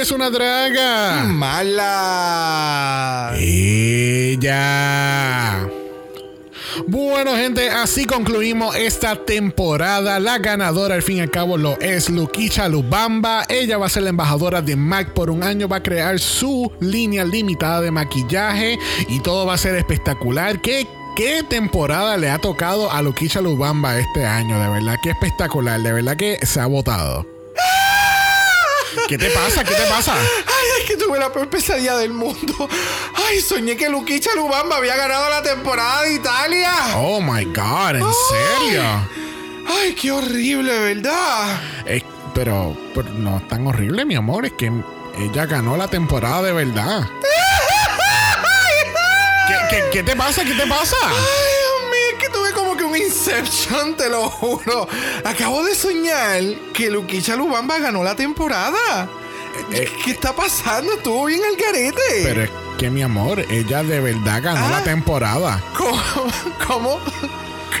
es una draga. Mala. Ella. Bueno, gente, así concluimos esta temporada. La ganadora, al fin y al cabo, lo es Luquicha Lubamba. Ella va a ser la embajadora de MAC por un año. Va a crear su línea limitada de maquillaje y todo va a ser espectacular. ¿Qué, qué temporada le ha tocado a Luquicha Lubamba este año? De verdad que espectacular. De verdad que se ha votado. ¿Qué te pasa? ¿Qué te pasa? Ay, es que tuve la peor pesadilla del mundo. Ay, soñé que Luquicha Lubamba había ganado la temporada de Italia. Oh my God, ¿en serio? Ay, qué horrible, ¿verdad? Eh, pero, pero no es tan horrible, mi amor. Es que ella ganó la temporada de verdad. ¿Qué, qué, qué te pasa? ¿Qué te pasa? Ay, que tuve como que un Inception, te lo juro. Acabo de soñar que Luquicha Lubamba ganó la temporada. Eh, ¿Qué está pasando? Estuvo bien el garete. Pero es que, mi amor, ella de verdad ganó Ah. la temporada. ¿Cómo? ¿Cómo?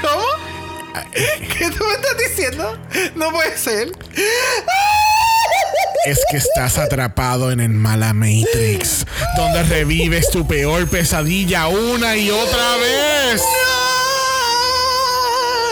¿Cómo? ¿Qué tú me estás diciendo? No puede ser. Es que estás atrapado en el mala Matrix, donde revives tu peor pesadilla una y otra vez.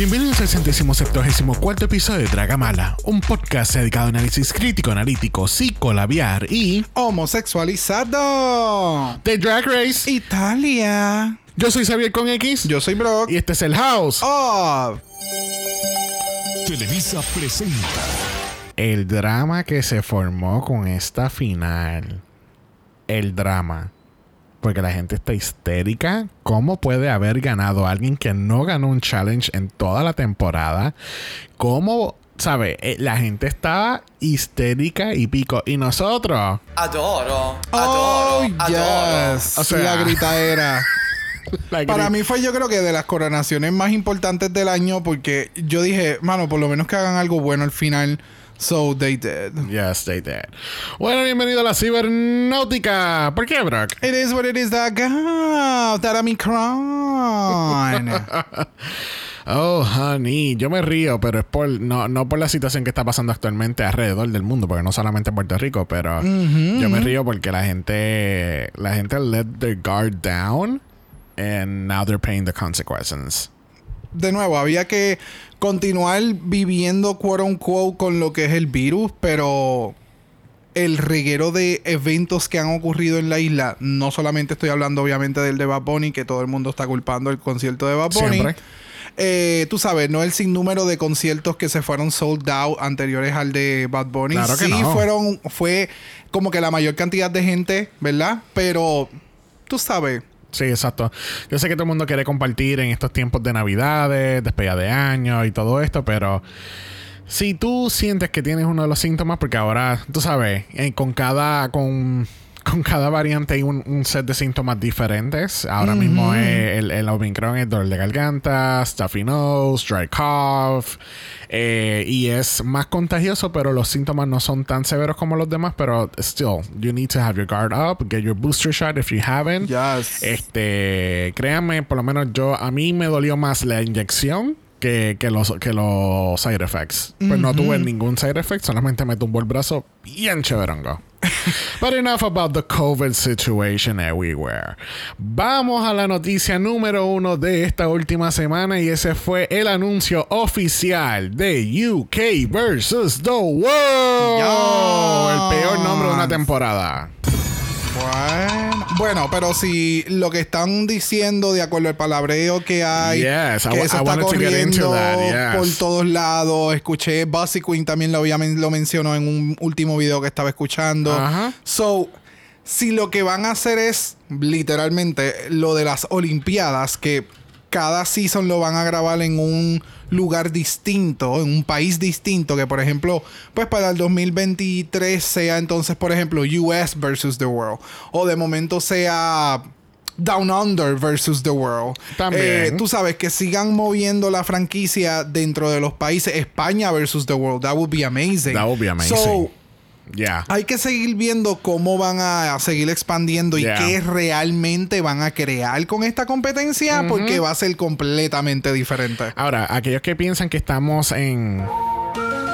Bienvenidos al centésimo septuagésimo cuarto episodio de Dragamala, un podcast dedicado a análisis crítico, analítico, psicolabiar y Homosexualizado. de Drag Race. Italia. Yo soy Xavier con X Yo soy Brock. y este es el House. Oh, Televisa presenta El drama que se formó con esta final. El drama. Porque la gente está histérica. ¿Cómo puede haber ganado alguien que no ganó un challenge en toda la temporada? ¿Cómo, sabe? Eh, La gente estaba histérica y pico. Y nosotros. Adoro, oh, adoro, adoro. yes. O sea- la gritaera. la Para mí fue yo creo que de las coronaciones más importantes del año porque yo dije, mano, por lo menos que hagan algo bueno al final. So they did. Yes, they did. Bueno, bienvenido a la cibernáutica. ¿Por qué, Brock? It is what it is that God that I'm crying. Oh, honey, yo me río, pero es por no, no por la situación que está pasando actualmente alrededor del mundo, porque no solamente en Puerto Rico, pero yo me río porque la gente la gente let their guard down and now they're paying the consequences. De nuevo, había que continuar viviendo quote unquote con lo que es el virus, pero el reguero de eventos que han ocurrido en la isla, no solamente estoy hablando obviamente del de Bad Bunny, que todo el mundo está culpando el concierto de Bad Bunny. Siempre. Eh, tú sabes, no el sinnúmero de conciertos que se fueron sold out anteriores al de Bad Bunny. Claro sí, no. fueron, fue como que la mayor cantidad de gente, ¿verdad? Pero tú sabes, Sí, exacto. Yo sé que todo el mundo quiere compartir en estos tiempos de Navidades, despedida de año y todo esto, pero si tú sientes que tienes uno de los síntomas, porque ahora, tú sabes, eh, con cada con, con cada variante hay un, un set de síntomas diferentes. Ahora mismo eh, el, el Omicron es dolor de garganta, stuffy nose, dry cough, eh, y es más contagioso, pero los síntomas no son tan severos como los demás, pero still, you need to have your guard up, get your booster shot if you haven't. Yes. Este, créanme, por lo menos yo, a mí me dolió más la inyección que, que los, que los side effects. Pues no tuve ningún side effect, solamente me tumbó el brazo bien chéverongo. But enough about the COVID situation everywhere. Vamos a la noticia número uno de esta última semana y ese fue el anuncio oficial de UK versus The World. Ya. El peor nombre de una temporada. Bueno, bueno, pero si lo que están diciendo de acuerdo al palabreo que hay, Yes, I que wa- eso I está corriendo that, yes. por todos lados, escuché Bossy Queen también lo, lo mencionó en un último video que estaba escuchando. Ajá. So, si lo que van a hacer es literalmente lo de las Olimpiadas, que cada season lo van a grabar en un lugar distinto, en un país distinto, que por ejemplo, pues para el 2023 sea entonces, por ejemplo, US versus the World, o de momento sea Down Under versus The World. También. Eh, tú sabes que sigan moviendo la franquicia dentro de los países. España versus The World. That would be amazing. That would be amazing. So, Hay que seguir viendo cómo van a, seguir expandiendo y Yeah. qué realmente van a crear con esta competencia porque va a ser completamente diferente. Ahora, aquellos que piensan que estamos en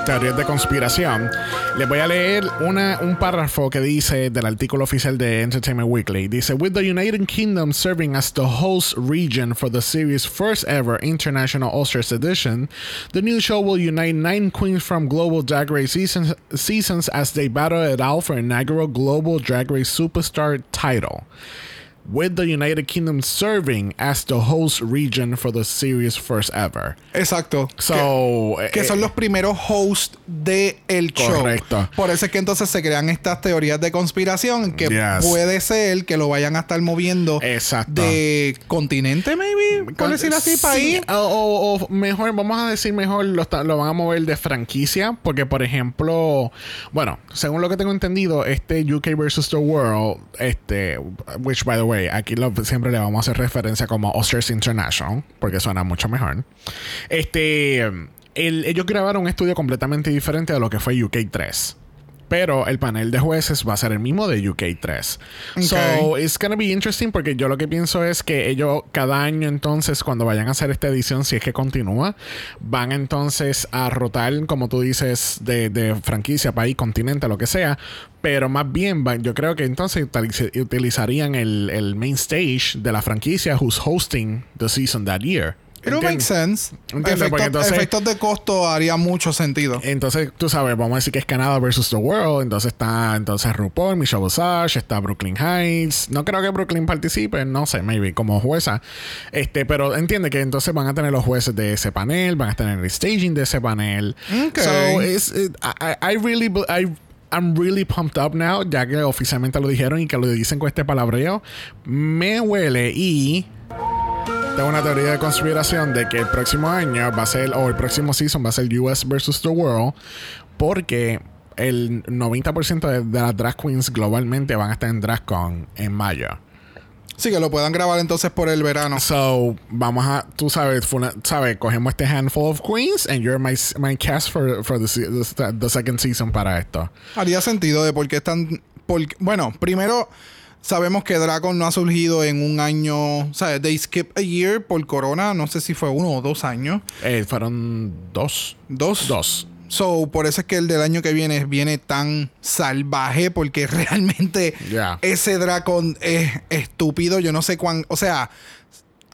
teorías de conspiración, les voy a leer una, un párrafo que dice del artículo oficial de Entertainment Weekly. Dice, With the United Kingdom serving as the host region for the series' first ever International All-Stars edition, the new show will unite nine queens from Global Drag Race seasons, seasons as they battle it out for inaugural Global Drag Race Superstar title. With the United Kingdom serving as the host region for the series' first ever. Exacto. So, que eh, son los primeros hosts de el show. Correcto. Por eso es que entonces se crean estas teorías de conspiración que Yes. puede ser que lo vayan a estar moviendo Exacto. de continente, maybe, por decirlo así, Sí, país. O, o- mejor, vamos a decir mejor, lo, lo van a mover de franquicia. Porque, por ejemplo, bueno, según lo que tengo entendido, este UK versus the World, este, which by the way, aquí siempre le vamos a hacer referencia como Oscars International, porque suena mucho mejor. Este, el- ellos grabaron un estudio completamente diferente de lo que fue UK 3. Pero el panel de jueces va a ser el mismo de UK 3. So, it's gonna be interesting porque yo lo que pienso es que ellos cada año entonces cuando vayan a hacer esta edición, si es que continúa, van entonces a rotar, como tú dices, de, de franquicia, país, continente, lo que sea. Pero más bien, van- yo creo que entonces utiliz- utilizarían el, el main stage de la franquicia who's hosting the season that year. It don't make ¿Entiendes? sense. Entiendo, Efectos, entonces- efectos de costo haría mucho sentido. Entonces, tú sabes, vamos a decir que es Canadá versus The World. Entonces está entonces RuPaul, Michelle Visage, está Brooklyn Heights. No creo que Brooklyn participe, no sé, maybe como jueza. Este, pero entiende que entonces van a tener los jueces de ese panel, van a tener el staging de ese panel. Ok. So, it's, it- I, I really, I, I'm really pumped up now, ya que oficialmente lo dijeron y que lo dicen con este palabreo. Me huele y tengo una teoría de conspiración de que el próximo año va a ser, o el próximo season va a ser US versus the World, porque el 90% de, de las drag queens globalmente van a estar en DragCon en mayo. Sí, que lo puedan grabar entonces por el verano. So, vamos a, tú sabes, sabes, cogemos este handful of queens and you're my, my cast for, for the, the second season para esto. Haría sentido de por qué están. por- bueno, primero, sabemos que Dragon no ha surgido en un año. O sea, they skip a year por corona. No sé si fue uno o dos años. Eh, fueron dos. Dos. Dos. So, por eso es que el del año que viene viene tan salvaje, porque realmente ese Dragon es estúpido. Yo no sé cuán. O sea,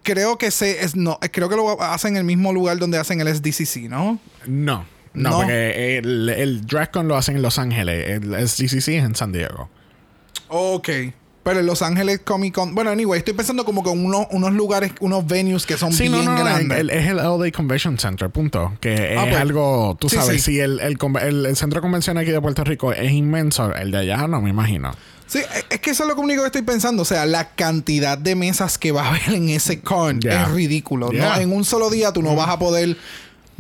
creo que se es no, creo que lo hacen en el mismo lugar donde hacen el SDCC, ¿no? No. No, No. porque el, el DragCon lo hacen en Los Ángeles. El SGCC es en San Diego. Ok. Pero en Los Ángeles Comic Con. Bueno, anyway, estoy pensando como con unos, unos lugares, unos venues que son Sí, bien no, no, grandes. el- es el LA Convention Center, punto. Que Ah, es pues. algo, tú Sí, sabes, sí. si el, el, el- el centro de convención aquí de Puerto Rico es inmenso, el de allá no me imagino. Sí, es que eso es lo único que estoy pensando. O sea, la cantidad de mesas que va a haber en ese con Yeah. es ridículo. ¿no? En un solo día tú no vas a poder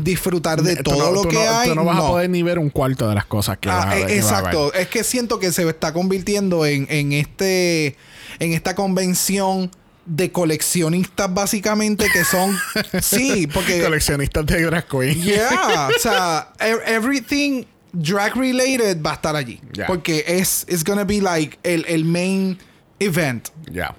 disfrutar de todo no- lo que no- hay. Tú no vas no. a poder ni ver un cuarto de las cosas que Ah, vas a ver. que vas a ver. exacto. Es que siento que se está convirtiendo en, en este en esta convención de coleccionistas básicamente que son sí, porque Coleccionistas de drag queen. Yeah, o sea, e- everything drag related va a estar allí. Yeah. Porque es it's gonna be like el, el main event. Ya.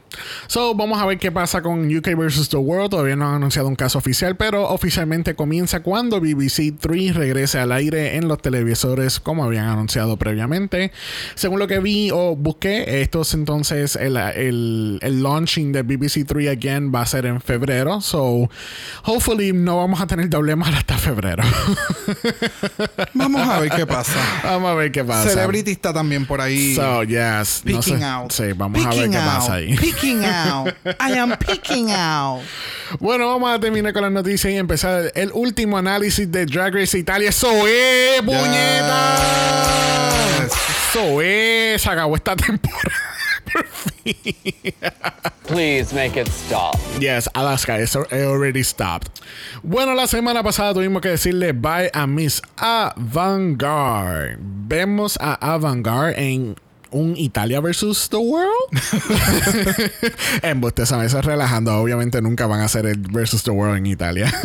So, vamos a ver qué pasa con UK vs. The World. Todavía no han anunciado un caso oficial, pero oficialmente comienza cuando BBC 3 regrese al aire en los televisores, como habían anunciado previamente. Según lo que vi o busqué, estos entonces, el, el, el launching de BBC 3 again va a ser en febrero. So, hopefully no vamos a tener doble mal hasta febrero. Vamos a ver qué pasa. vamos a ver qué pasa. Celebrity está también por ahí. So, yes. No Peeking sé. out. Sí, vamos a ver qué out. pasa ahí. Peeking out. I am peeking out. Bueno, vamos a terminar con las noticias y empezar el último análisis de Drag Race Italia. ¡Eso es, puñeta! ¡Eso es! Se acabó esta temporada. Por fin. Please make it stop. Yes, Alaska, it's already stopped. Bueno, la semana pasada tuvimos que decirle bye a Miss Avantgarde. Vemos a Avantgarde en un Italia versus the world. en eso es relajando. Obviamente nunca van a hacer el versus the world en Italia.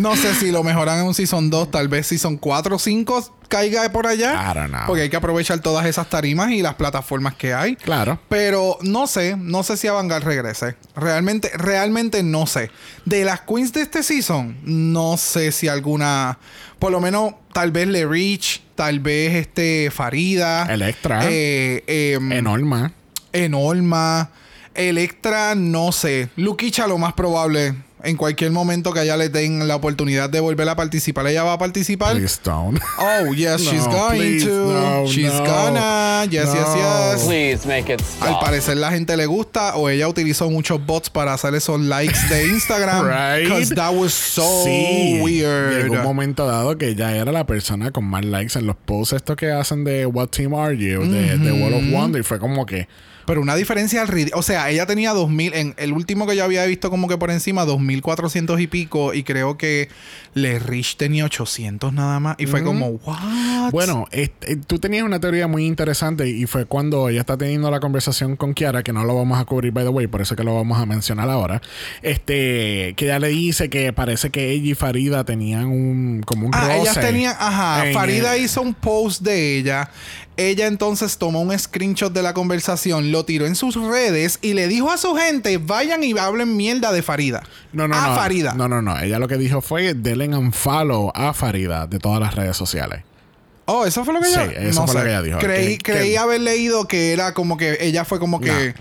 No sé si lo mejoran en un Season 2, tal vez Season 4 o 5 caiga por allá. I don't know. Porque hay que aprovechar todas esas tarimas y las plataformas que hay. claro. Pero no sé, no sé si Avangar regrese. Realmente, realmente no sé. De las queens de este season, no sé si alguna, por lo menos tal vez Le Rich, tal vez este Farida, Electra. eh, em, Enorma. Enorma, Electra, no sé. Luquicha lo más probable. En cualquier momento que ella le den la oportunidad de volver a participar, ella va a participar. Please don't. Oh, yes, No, she's going please, to. no, she's no, gonna. Yes, yes, no. yes. Please make it Al stop. parecer la gente le gusta o ella utilizó muchos bots para hacer esos likes de Instagram. Right. Because that was so sí. weird. Llegó un momento dado que ella era la persona con más likes en los posts estos que hacen de What Team Are You, de, de World of Wonder. Y fue como que. Pero una diferencia al O sea, ella tenía 2000. En el último que yo había visto como que por encima, 2400 y pico. Y creo que Le Rich tenía 800 nada más. Y fue como, ¿what? Bueno, este, tú tenías una teoría muy interesante y fue cuando ella está teniendo la conversación con Kiara, que no lo vamos a cubrir, by the way, por eso que lo vamos a mencionar ahora. Este, que ella le dice que parece que ella y Farida tenían un, como un Ah, roce. ellas tenían, ajá, Farida el- hizo un post de ella. Ella entonces tomó un screenshot de la conversación, lo tiró en sus redes y le dijo a su gente, vayan y hablen mierda de Farida. No, no, a no. Farida. No, no, no. Ella lo que dijo fue denle un follow a Farida de todas las redes sociales. Oh, eso fue lo que Sí, ella eso no fue lo que ella dijo. Creí, Que- creí que- haber leído que era como que ella fue como que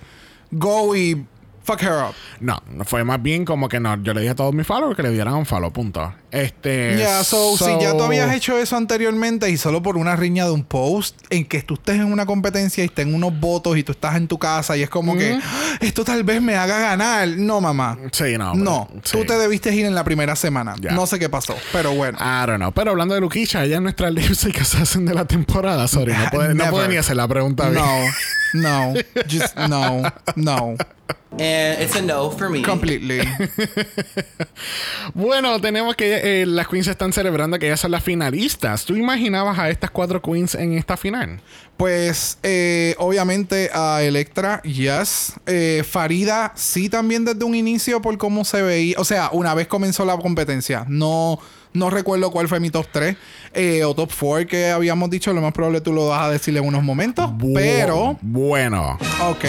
go y fuck her up. No, fue más bien como que no. Yo le dije a todos mis followers que le dieran un follow, punto. Este. Ya, so, si ya tú habías hecho eso anteriormente y solo por una riña de un post en que tú estés en una competencia y estén unos votos y tú estás en tu casa y es como que "Ah, esto tal vez me haga ganar. No, mamá. Sí, no. No, pero- tú sí. te debiste ir en la primera semana. No sé qué pasó, pero bueno. I don't know. Pero hablando de Luquicha, ella es nuestra lipstick assassin de la temporada. Sorry, no puede, no puede ni hacer la pregunta bien. No, no, just no, no, And it's a no for me. completely. Bueno, tenemos que eh, las queens están celebrando que ellas son las finalistas. ¿Tú imaginabas a estas cuatro queens en esta final? Pues eh, obviamente a Electra, yes. Eh, Farida, sí también desde un inicio por cómo se veía. O sea, una vez comenzó la competencia. No, no recuerdo cuál fue mi top 3 o top 4 que habíamos dicho. Lo más probable tú lo vas a decir en unos momentos. Bu- Pero, Bueno, ok.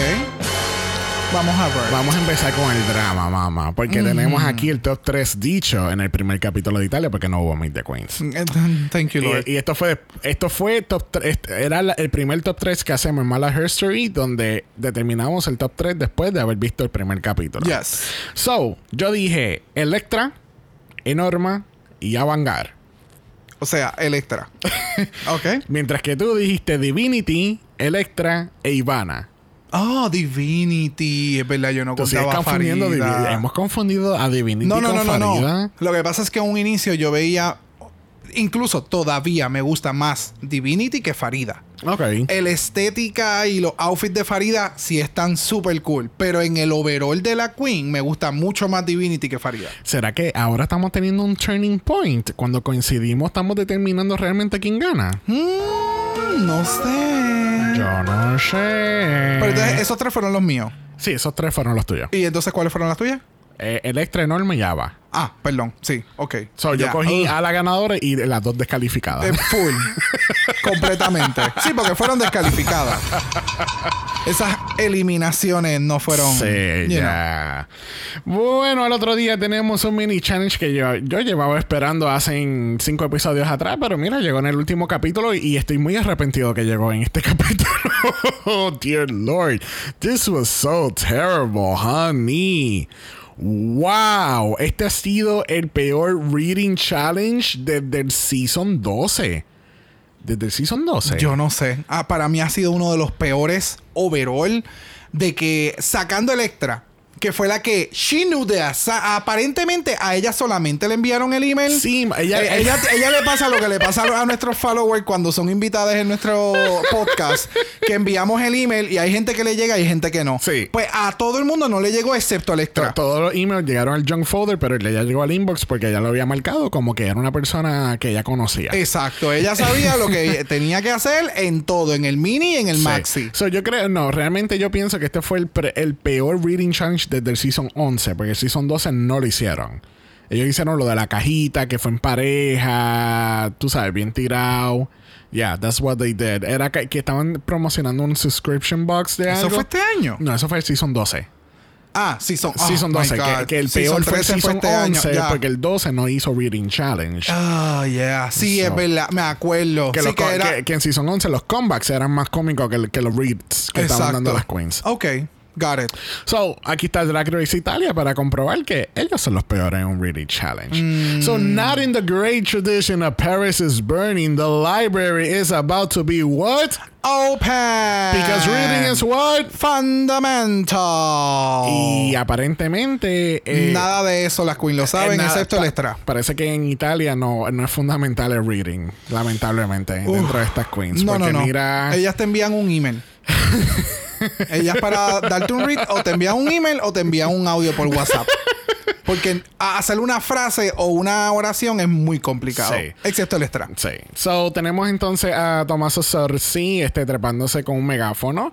Vamos a ver. vamos a empezar con el drama, mamá. Porque tenemos aquí el top 3 dicho en el primer capítulo de Italia porque no hubo Meet the Queens. Thank you, Lord. Y, y esto fue esto fue top 3 era la- el primer top 3 que hacemos en Mala History donde determinamos el top 3 después de haber visto el primer capítulo. yes. So, yo dije Electra, Enorma y Avangar. O sea, Electra. ok. Mientras que tú dijiste Divinity, Electra e Ivana. Oh, Divinity. Es verdad, yo no contaba confundiendo Farida. Hemos confundido a Divinity No, no, con no, no, no. Lo que pasa es que en un inicio yo veía, incluso todavía me gusta más Divinity que Farida. Ok. El estética y los outfits de Farida sí están súper cool, pero en el overall de la Queen me gusta mucho más Divinity que Farida. ¿Será que ahora estamos teniendo un turning point? Cuando coincidimos, estamos determinando realmente quién gana. Mm, no sé. Yo no sé. Pero entonces esos tres fueron los míos. Sí, esos tres fueron los tuyos. ¿Y entonces cuáles fueron las tuyas? Eh, Electra, Enorme y Ava. Ah, perdón. Sí, ok. So, yo cogí a la ganadora y las dos descalificadas. Eh, full. Completamente. Sí, porque fueron descalificadas. Esas eliminaciones no fueron. Sí, ya. Bueno, el otro día tenemos un mini challenge que yo, yo llevaba esperando hace cinco episodios atrás, pero mira, llegó en el último capítulo y, y estoy muy arrepentido que llegó en este capítulo. oh, dear Lord. This was so terrible, honey. Wow, este ha sido el peor reading challenge desde el season 12. Desde el season 12. Yo no sé. Ah, para mí ha sido uno de los peores overall. De que sacando Electra, que fue la que she knew this. A- Aparentemente a ella solamente le enviaron el email. Sí, ella, Eh, ella, ella le pasa lo que le pasa a nuestros followers cuando son invitadas en nuestro podcast, que enviamos el email y hay gente que le llega y hay gente que no. Sí. Pues a todo el mundo no le llegó excepto al extra. todos los emails llegaron al junk folder, pero ella llegó al inbox porque ella lo había marcado como que era una persona que ella conocía. Exacto, ella sabía lo que tenía que hacer en todo, en el mini y en el Sí. maxi. So, yo creo, no, realmente yo pienso que este fue el, pre- el peor reading challenge desde el season 11, porque el season 12 no lo hicieron. Ellos hicieron lo de la cajita, que fue en pareja, tú sabes, bien tirado. Yeah, that's what they did. Era que, que estaban promocionando un subscription box de ¿Eso algo. fue este año? No, eso fue el season 12. Ah, Season, oh season my 12, que, el Season peor fue el 13 season este año, 11, ya. porque el 12 no hizo reading challenge. Ah, yeah. Sí, So. es verdad. Me acuerdo. que, sí, los que era... que- en Season 11 los comebacks eran más cómicos que los reads que estaban dando las queens. Ok, got it. So, aquí está Drag Race Italia para comprobar que ellos son los peores en un reading challenge. Mm. So, not in the great tradition of Paris is burning, the library is about to be what? Open. Because reading is what? fundamental. Y aparentemente... eh, Nada de eso las queens lo saben, eh, nada, excepto el extra. Parece que en Italia no, no es fundamental el reading, lamentablemente, dentro de estas queens. No, no, no. mira... Ellas te envían un email. Ellas para darte un read o te envían un email o te envían un audio por WhatsApp. Porque hacer una frase o una oración es muy complicado. Sí. Excepto el extra. Sí. So, tenemos entonces a Tommaso Sorsi este, trepándose con un megáfono.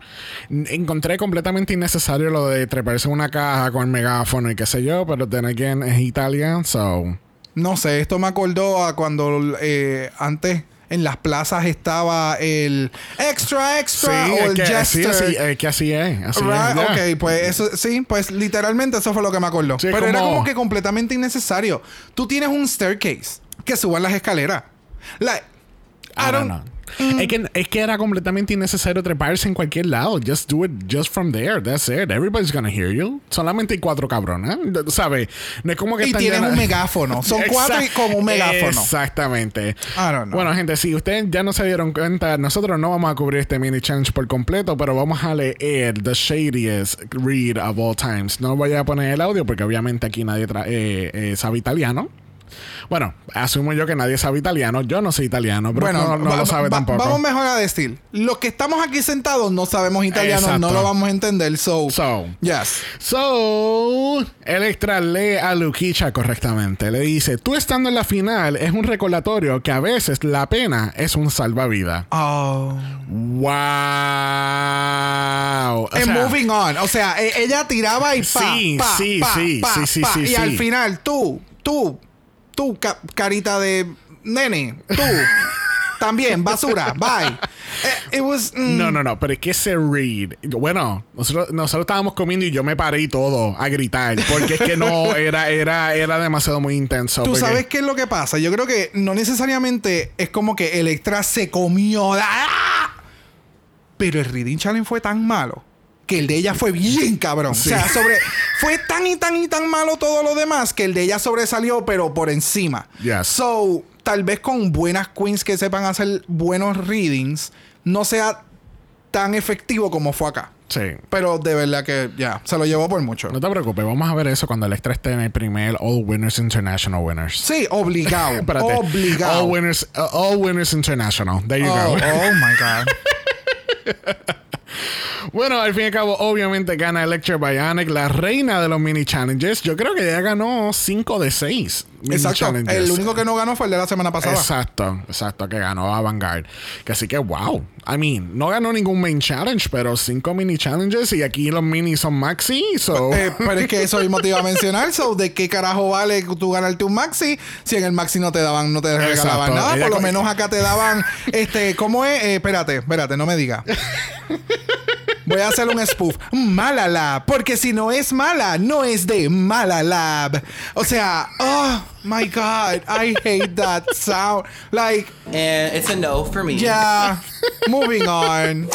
Encontré completamente innecesario lo de treparse en una caja con el megáfono y qué sé yo, pero then again es Italia, so... No sé, esto me acordó a cuando eh, antes en las plazas estaba el extra extra o es el que, sí, jester. así, es que así es. Así Right, es, ya. Ok, pues eso sí, pues literalmente eso fue lo que me acordó. Sí, es Pero era como- como que completamente innecesario. Tú tienes un staircase que suban las escaleras. Like, I I don't don't- know. Es, que, es que era completamente innecesario treparse en cualquier lado. Just do it just from there. That's it. Everybody's gonna hear you. Solamente hay cuatro cabronas. ¿Sabes? No es como que Y están tienen llenas- un megáfono. Son cuatro y con un megáfono. Exactamente. I don't know. Bueno, gente, si ustedes ya no se dieron cuenta, nosotros no vamos a cubrir este mini challenge por completo, pero vamos a leer The Shadiest Read of All Times. No voy a poner el audio porque obviamente aquí nadie eh, eh, sabe italiano. Bueno, asumo yo que nadie sabe italiano. Yo no sé italiano, pero Bueno, no, lo sabe tampoco. Vamos mejor a decir. Los que estamos aquí sentados no sabemos italiano, Exacto. no lo vamos a entender. So, So. yes. So, Electra lee a Luquicha correctamente. Le dice, tú estando en la final es un recordatorio que a veces la pena es un salvavidas. Oh. Wow. O And sea, moving on. O sea, e- ella tiraba y pa, Sí, pa, sí, pa, sí, pa, sí, sí, pa. sí, Y al final, tú, tú, tú, ca- carita de nene, tú, también, basura, bye. Eh, It was... mm, No, no, no, pero es que ese read. Bueno, nosotros, nosotros estábamos comiendo y yo me paré y todo a gritar. Porque es que no, era, era, era demasiado muy intenso. Tú porque- sabes qué es lo que pasa. Yo creo que no necesariamente es como que Electra se comió. ¡Ah! Pero el Reading Challenge fue tan malo que el de ella fue bien cabrón. O sea, sobre. Fue tan y tan y tan malo todo lo demás que el de ella sobresalió, pero por encima. Yes. So, tal vez con buenas queens que sepan hacer buenos readings, no sea tan efectivo como fue acá. Sí. Pero de verdad que ya, se lo llevó por mucho. No te preocupes, vamos a ver eso cuando el extra esté en el primer All Winners International Winners. Sí, obligado. Obligado. All Winners, uh, All Winners International. There you Oh, go. oh my God. Bueno, al fin y al cabo, obviamente gana Electra Bionic, la reina de los mini challenges. Yo creo que ya ganó 5 de 6 mini Exacto. El único que no ganó fue el de la semana pasada. Exacto, exacto, que ganó Avantgarde. Que así que, wow. I mean, no ganó ningún main challenge, pero 5 mini challenges y aquí los minis son maxi, so. Eh, pero es que eso mismo te iba a mencionar. So, ¿de qué carajo vale tú ganarte un maxi si en el maxi no te daban, no te regalaban Exacto. nada? Por lo menos acá te daban, este, ¿cómo es? Eh, espérate, espérate, no me diga. Voy a hacer un spoof. Malala. Porque si no es mala, no es de Malalab. O sea, oh my God. I hate that sound. Like, And it's a no for me. yeah. Moving on.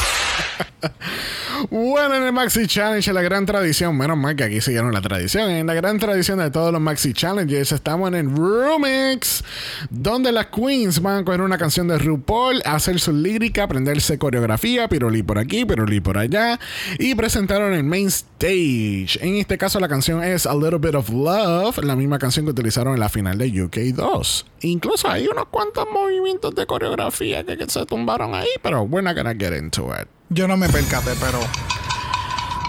Bueno, en el Maxi Challenge, en la gran tradición, menos mal que aquí siguieron la tradición, en la gran tradición de todos los Maxi Challenges, estamos en el Roomix, donde las queens van a coger una canción de RuPaul, hacer su lírica, aprenderse coreografía, pirulí por aquí, pirulí por allá, y presentaron el main stage. En este caso, la canción es A Little Bit of Love, la misma canción que utilizaron en la final de UK 2. Incluso hay unos cuantos movimientos de coreografía que, que se tumbaron ahí, pero we're not gonna get into it. Yo no me percaté, pero.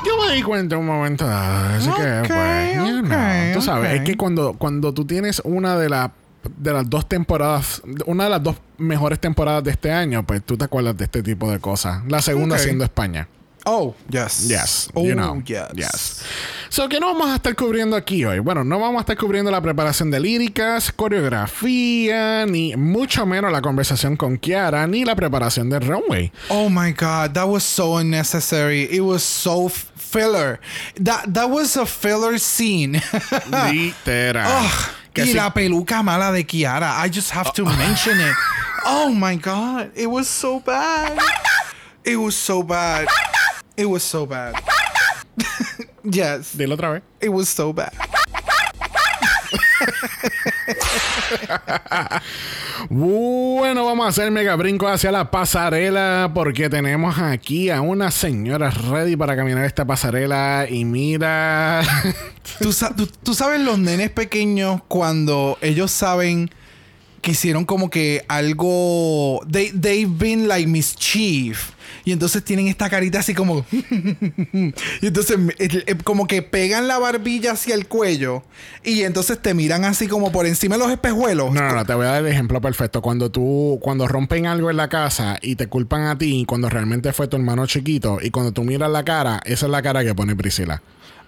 Yo me di cuenta un momento dado, así que, Ok, pues, you know, tú sabes, es que cuando, cuando tú tienes una de las de las dos temporadas, una de las dos mejores temporadas de este año, pues tú te acuerdas de este tipo de cosas. La segunda siendo España. Oh, yes. Yes, Oh, you know. yes. Yes. So, ¿qué no vamos a estar cubriendo aquí hoy? Bueno, no vamos a estar cubriendo la preparación de líricas, coreografía, ni mucho menos la conversación con Kiara, ni la preparación de runway. Oh my god, that was so unnecessary. It was so filler. That that was a filler scene. Literal. Ugh, Que y si- la peluca mala de Kiara. I just have to mention it. Oh my god, it was so bad. It was so bad. It was so bad. yes, Dilo otra vez. it was so bad. Bueno, vamos a hacer mega brinco hacia la pasarela porque tenemos aquí a una señora ready para caminar esta pasarela y mira... ¿Tú, sa- tú- tú sabes los nenes pequeños cuando ellos saben que hicieron como que algo. They, they've been like mischief. Y entonces tienen esta carita así como. y entonces como que pegan la barbilla hacia el cuello. Y entonces te miran así como por encima de los espejuelos. No, no, no, te voy a dar el ejemplo perfecto. Cuando tú, cuando rompen algo en la casa y te culpan a ti, cuando realmente fue tu hermano chiquito, y cuando tú miras la cara, esa es la cara que pone Priscila.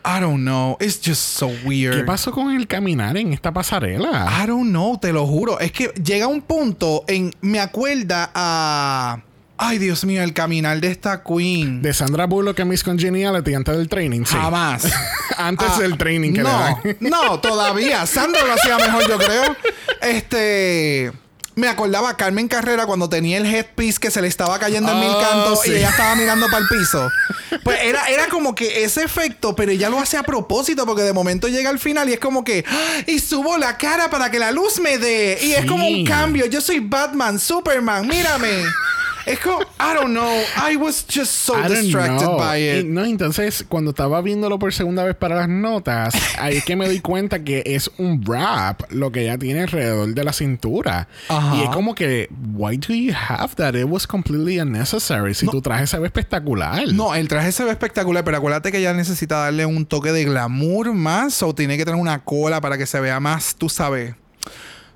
I don't know. It's just so weird. ¿Qué pasó con el caminar en esta pasarela? I don't know, te lo juro. Es que llega un punto en. Me acuerda a. Ay, Dios mío, el caminar de esta queen. De Sandra Bullock en Miss Congeniality antes del training, sí. Jamás. Antes Ah, del training que le no, dan. no, todavía. Sandra lo hacía mejor, yo creo. Este. Me acordaba a Carmen Carrera cuando tenía el headpiece que se le estaba cayendo en mil Oh, cantos sí. y ella estaba mirando para el piso. Pues era, era como que ese efecto, pero ella lo hace a propósito porque de momento llega al final y es como que. ¡Ah! Y subo la cara para que la luz me dé. Y es como un cambio. Yo soy Batman, Superman, mírame. Es como, I don't know. I was just so I distracted by Y it. no, entonces cuando estaba viéndolo por segunda vez para las notas, ahí es que me doy cuenta que es un wrap lo que ella tiene alrededor de la cintura. Ajá. Y es como que, why do you have that? It was completely unnecessary. Si tu traje se ve espectacular. No, el traje se ve espectacular, pero acuérdate que ella necesita darle un toque de glamour más o tiene que tener una cola para que se vea más, tú sabes.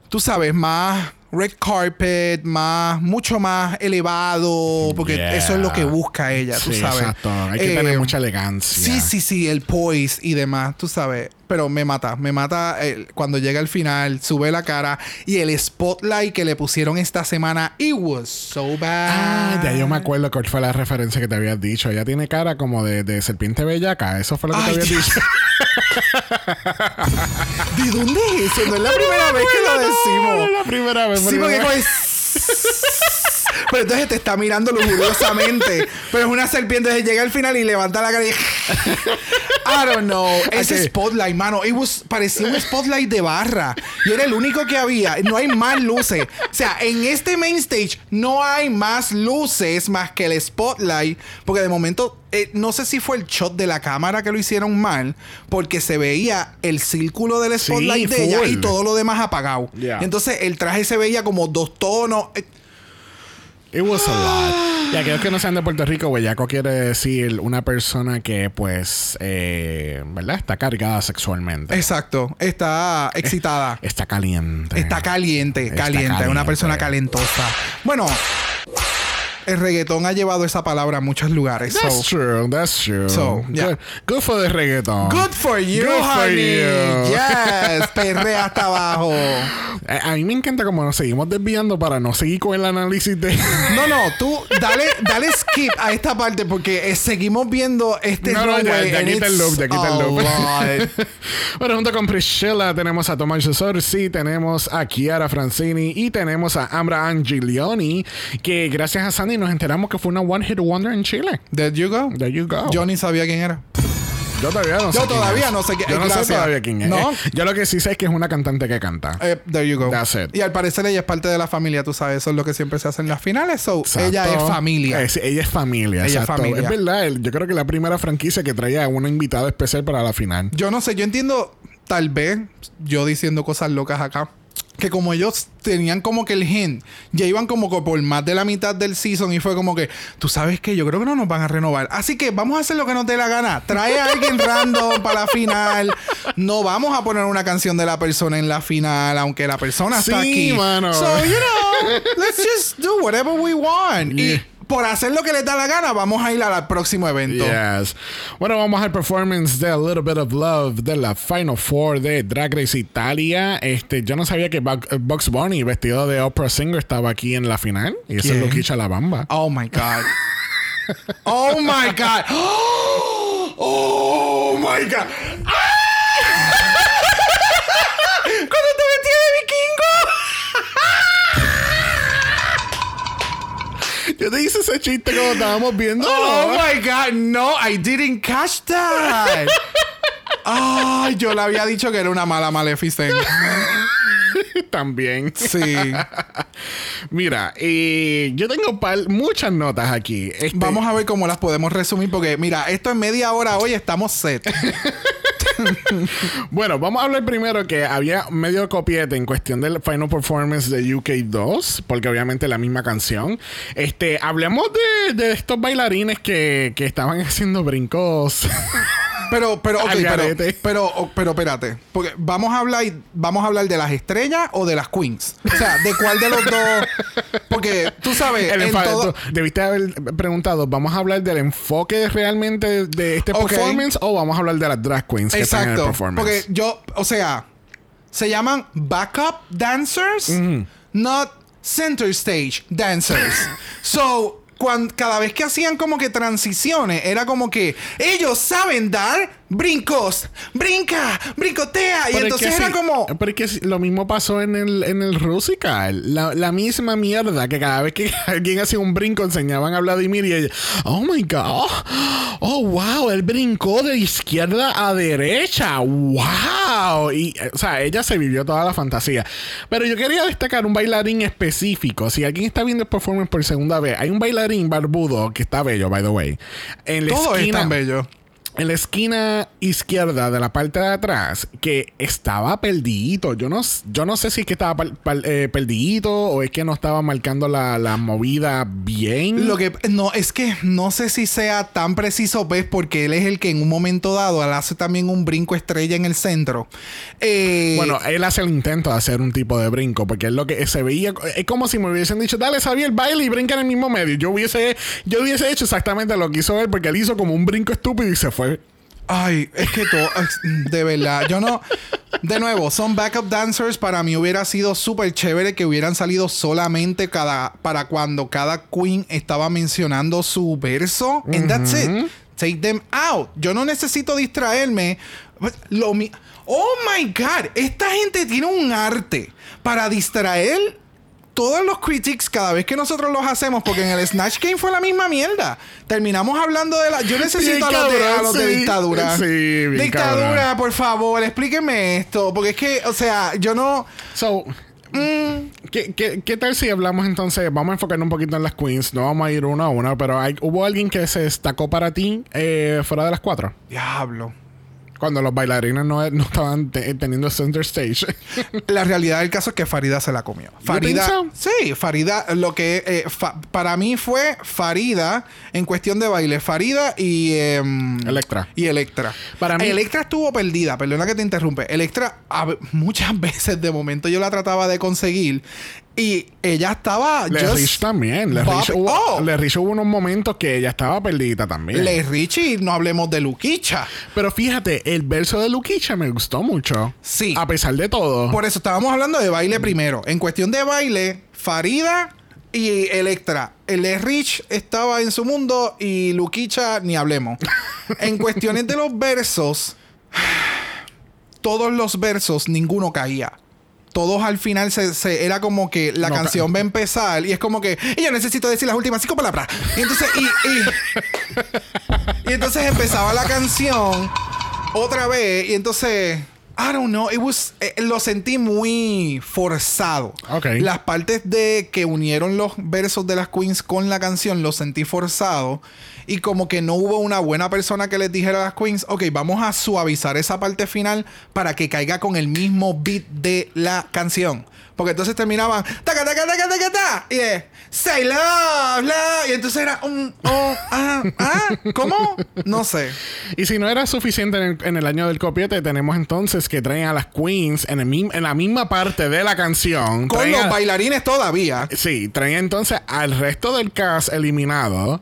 Tú sabes, más red carpet, más, mucho más elevado, porque Yeah. eso es lo que busca ella, tú Sí, sabes. exacto. Hay que Eh, tener mucha elegancia. Sí, sí, sí, el poise y demás, tú sabes. Pero me mata, me mata eh, cuando llega al final, sube la cara y el spotlight que le pusieron esta semana, it was so bad. Ah, ya yo me acuerdo cuál fue la referencia que te habías dicho. Ella tiene cara como de, de serpiente bellaca. Eso fue lo que Ay, te habías dicho. ¿De dónde es eso? No es la primera vez que lo decimos. la primera vez. Sí, porque es- Pero entonces te está mirando lujuriosamente. Pero es una serpiente. Entonces llega al final y levanta la cara y... I don't know. Ese spotlight, mano. It was, parecía un spotlight de barra. Y era el único que había. No hay más luces. O sea, en este main stage no hay más luces más que el spotlight. Porque de momento... eh, no sé si fue el shot de la cámara que lo hicieron mal, porque se veía el círculo del Sí, spotlight de ella y todo lo demás apagado. Yeah. Y entonces el traje se veía como dos tonos. Eh, It was a lot. Y aquellos que no sean de Puerto Rico, bellaco quiere decir una persona que, pues, eh, ¿verdad? Está cargada sexualmente. Exacto. Está excitada. Está caliente. Está caliente, Está caliente. Una caliente. persona calentosa. Bueno, el reggaetón ha llevado esa palabra a muchos lugares. so- That's true, that's true. So, yeah. good, good for the reggaeton. Good for you, Good for honey. you. Yes, perrea hasta abajo. Eh, A mí me encanta como nos seguimos desviando para no seguir con el análisis de. No, no, tú dale, dale skip a esta parte porque eh, seguimos viendo este No, no, ya, ya quita el loop, ya quita el a loop. bueno, junto con Priscilla tenemos a Tomás Sorsi, tenemos a Chiara Francini y tenemos a Ambra Angelioni, que gracias a Sandy y nos enteramos que fue una One Hit Wonder en Chile. There you go. There you go. Yo ni sabía quién era. Yo todavía no sé. Yo quién todavía es. no sé quién- Yo no sé todavía quién es. ¿No? Eh, Yo lo que sí sé es que es una cantante que canta. Eh, there you go. That's it. Y al parecer ella es parte de la familia, tú sabes, eso es lo que siempre se hace en las finales. So, Exacto. ella es familia. Ella es familia. Ella es exacto. familia. Es verdad. Yo creo que la primera franquicia que traía a una invitada especial para la final. Yo no sé, yo entiendo, tal vez, yo diciendo cosas locas acá, que como ellos tenían como que el hint, ya iban como que por más de la mitad del season y fue como que, tú sabes que yo creo que no nos van a renovar. Así que vamos a hacer lo que nos dé la gana. Trae a alguien random para la final. No vamos a poner una canción de la persona en la final, aunque la persona está aquí. mano. So, you know, let's just do whatever we want. Yeah. Y por hacer lo que les da la gana, vamos a ir al próximo evento. Yes. Bueno, vamos al performance de A Little Bit of Love de la Final Four de Drag Race Italia. Este, yo no sabía que Bug- eh, Bugs Bunny, vestido de opera singer, estaba aquí en la final. Y ese es ¿Quién? Luquicha La Bamba. Oh my God. oh my God. Oh my God. Cuando Yo te hice ese chiste como estábamos viendo. Oh my God. No, I didn't catch that. Ay, yo le había dicho que era una mala Maleficent. También. Sí. Mira, eh, yo tengo muchas notas aquí. Este, Vamos a ver cómo las podemos resumir porque, mira, esto en media hora hoy estamos set. Bueno, vamos a hablar primero que había medio copiete en cuestión del final performance de UK 2, porque obviamente la misma canción. Este, hablemos de, de estos bailarines que, que estaban haciendo brincos. Pero, pero, ok, pero, pero, pero, espérate. Porque vamos a hablar, vamos a hablar de las estrellas o de las queens. O sea, de cuál de los dos. Porque tú sabes, El en todo- debiste haber preguntado, ¿vamos a hablar del enfoque realmente de este Ok. performance o vamos a hablar de las drag queens que están en el Exacto. performance? Porque yo, o sea, se llaman backup dancers, not center stage dancers. so, cuan- cada vez que hacían como que transiciones, era como que ellos saben dar brincos, brinca, brincotea. Y Pero es entonces que era sí, como. Pero es que sí, lo mismo pasó en el, en el Rusical. La, la misma mierda que cada vez que alguien hacía un brinco enseñaban a Vladimir y ella, oh my god, oh wow, él brincó de izquierda a derecha, wow. Y, eh, o sea, ella se vivió toda la fantasía. Pero yo quería destacar un bailarín específico. Si alguien está viendo el performance por segunda vez, hay un bailarín barbudo que está bello, by the way. En la Todo es esquina- tan bello. En la esquina izquierda de la parte de atrás que estaba perdidito. Yo no, yo no sé si es que estaba eh, perdidito o es que no estaba marcando la, la movida bien. Lo que no es que no sé si sea tan preciso, ves, porque él es el que en un momento dado él hace también un brinco estrella en el centro. Eh, bueno, él hace el intento de hacer un tipo de brinco porque es lo que se veía. Es como si me hubiesen dicho, dale, sabía el baile y brinca en el mismo medio. Yo hubiese, yo hubiese hecho exactamente lo que hizo él porque él hizo como un brinco estúpido y se fue. Ay, es que todo, de verdad, yo no, de nuevo, son backup dancers, para mí hubiera sido súper chévere que hubieran salido solamente cada, para cuando cada queen estaba mencionando su verso, and that's it, take them out, yo no necesito distraerme, lo mi- oh my god, esta gente tiene un arte para distraer todos los critics cada vez que nosotros los hacemos, porque en el Snatch Game fue la misma mierda. Terminamos hablando de la. Yo necesito Bien a los de, a dictadura. Sí, bien dictadura, cabrón. por favor, explíquenme esto. Porque es que, o sea, yo no. So, ¿qué, qué, qué tal si hablamos entonces? Vamos a enfocarnos un poquito en las queens. No vamos a ir uno a uno, pero hay, ¿hubo alguien que se destacó para ti eh, fuera de las cuatro? Diablo. Cuando los bailarines no, no estaban te- teniendo center stage. La realidad del caso es que Farida se la comió. Farida. think Sí, Farida, lo que eh, fa- para mí fue Farida en cuestión de baile. Farida y. em, Electra. Y Electra. Para mí- Electra estuvo perdida, perdona que te interrumpe. Electra, muchas veces de momento yo la trataba de conseguir y ella estaba. Le Rich también. Le Rich, hubo, Oh, Le Rich hubo unos momentos que ella estaba perdida también. Le Richie, no hablemos de Luquicha. Pero fíjate, el verso de Luquicha me gustó mucho. Sí. A pesar de todo. Por eso estábamos hablando de baile primero. En cuestión de baile, Farida y Electra. El Rich estaba en su mundo y Luquicha ni hablemos. en cuestiones de los versos, todos los versos, ninguno caía. Todos al final se, se- era como que la No, canción ca- va a empezar y es como que y yo necesito decir las últimas cinco palabras. Y entonces y, y- y entonces empezaba la canción otra vez y entonces I don't know, it was, eh, lo sentí muy forzado. Ok. Las partes de que unieron los versos de las queens con la canción lo sentí forzado y como que no hubo una buena persona que les dijera a las queens, ok, vamos a suavizar esa parte final para que caiga con el mismo beat de la canción. Porque entonces terminaban taca taca taca taca ta y es say love love y entonces era un oh ah ah ¿cómo? No sé. Y si no era suficiente en el, en el año del copiete, tenemos entonces que traen a las queens en, el mim- en la misma parte de la canción. Con los a- bailarines todavía. Sí, traen entonces al resto del cast eliminado,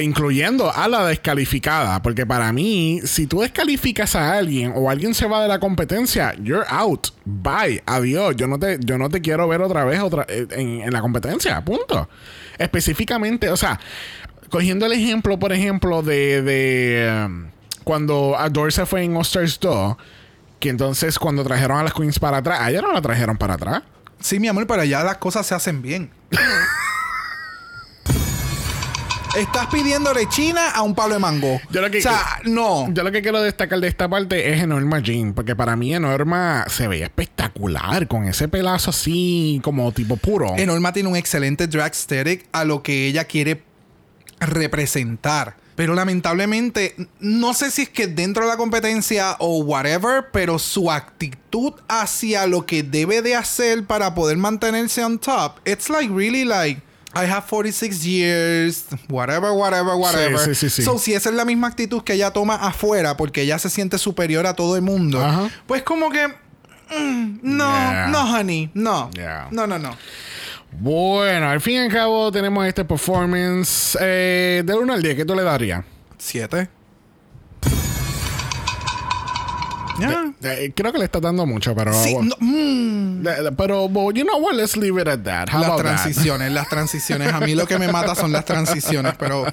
incluyendo a la descalificada. Porque para mí, si tú descalificas a alguien o alguien se va de la competencia, you're out. Bye. Adiós. Yo no te, yo no te quiero ver otra vez otra, eh, en, en la competencia. Punto. Específicamente, o sea, cogiendo el ejemplo, por ejemplo, de, de um, cuando Adore se fue en All Stars 2. Que entonces cuando trajeron a las queens para atrás, a ella no la trajeron para atrás. Sí, mi amor, pero allá las cosas se hacen bien. Estás pidiéndole China a un palo de mango. Yo lo que- o sea, no. Yo lo que quiero destacar de esta parte es Enorma Jean, porque para mí Enorma se veía espectacular con ese pelazo así como tipo puro. Enorma tiene un excelente drag aesthetic a lo que ella quiere representar. Pero lamentablemente, no sé si es que dentro de la competencia o whatever, pero su actitud hacia lo que debe de hacer para poder mantenerse on top, it's like really like, I have 46 years, whatever, whatever, whatever. sí, sí, sí. So, si esa es la misma actitud que ella toma afuera, porque ella se siente superior a todo el mundo, Ajá. pues como que, mm, no, Yeah. no, honey, no. Yeah. No, no, no. Bueno, al fin y al cabo tenemos este performance eh, del 1 al 10. ¿Qué tú le darías? Siete. Ya. Eh, creo que le está dando mucho, pero... Sí, no, mm. Eh, Pero, well, you know what? Let's leave it at that. How Las about that? transiciones, las transiciones. A mí lo que me mata son las transiciones, pero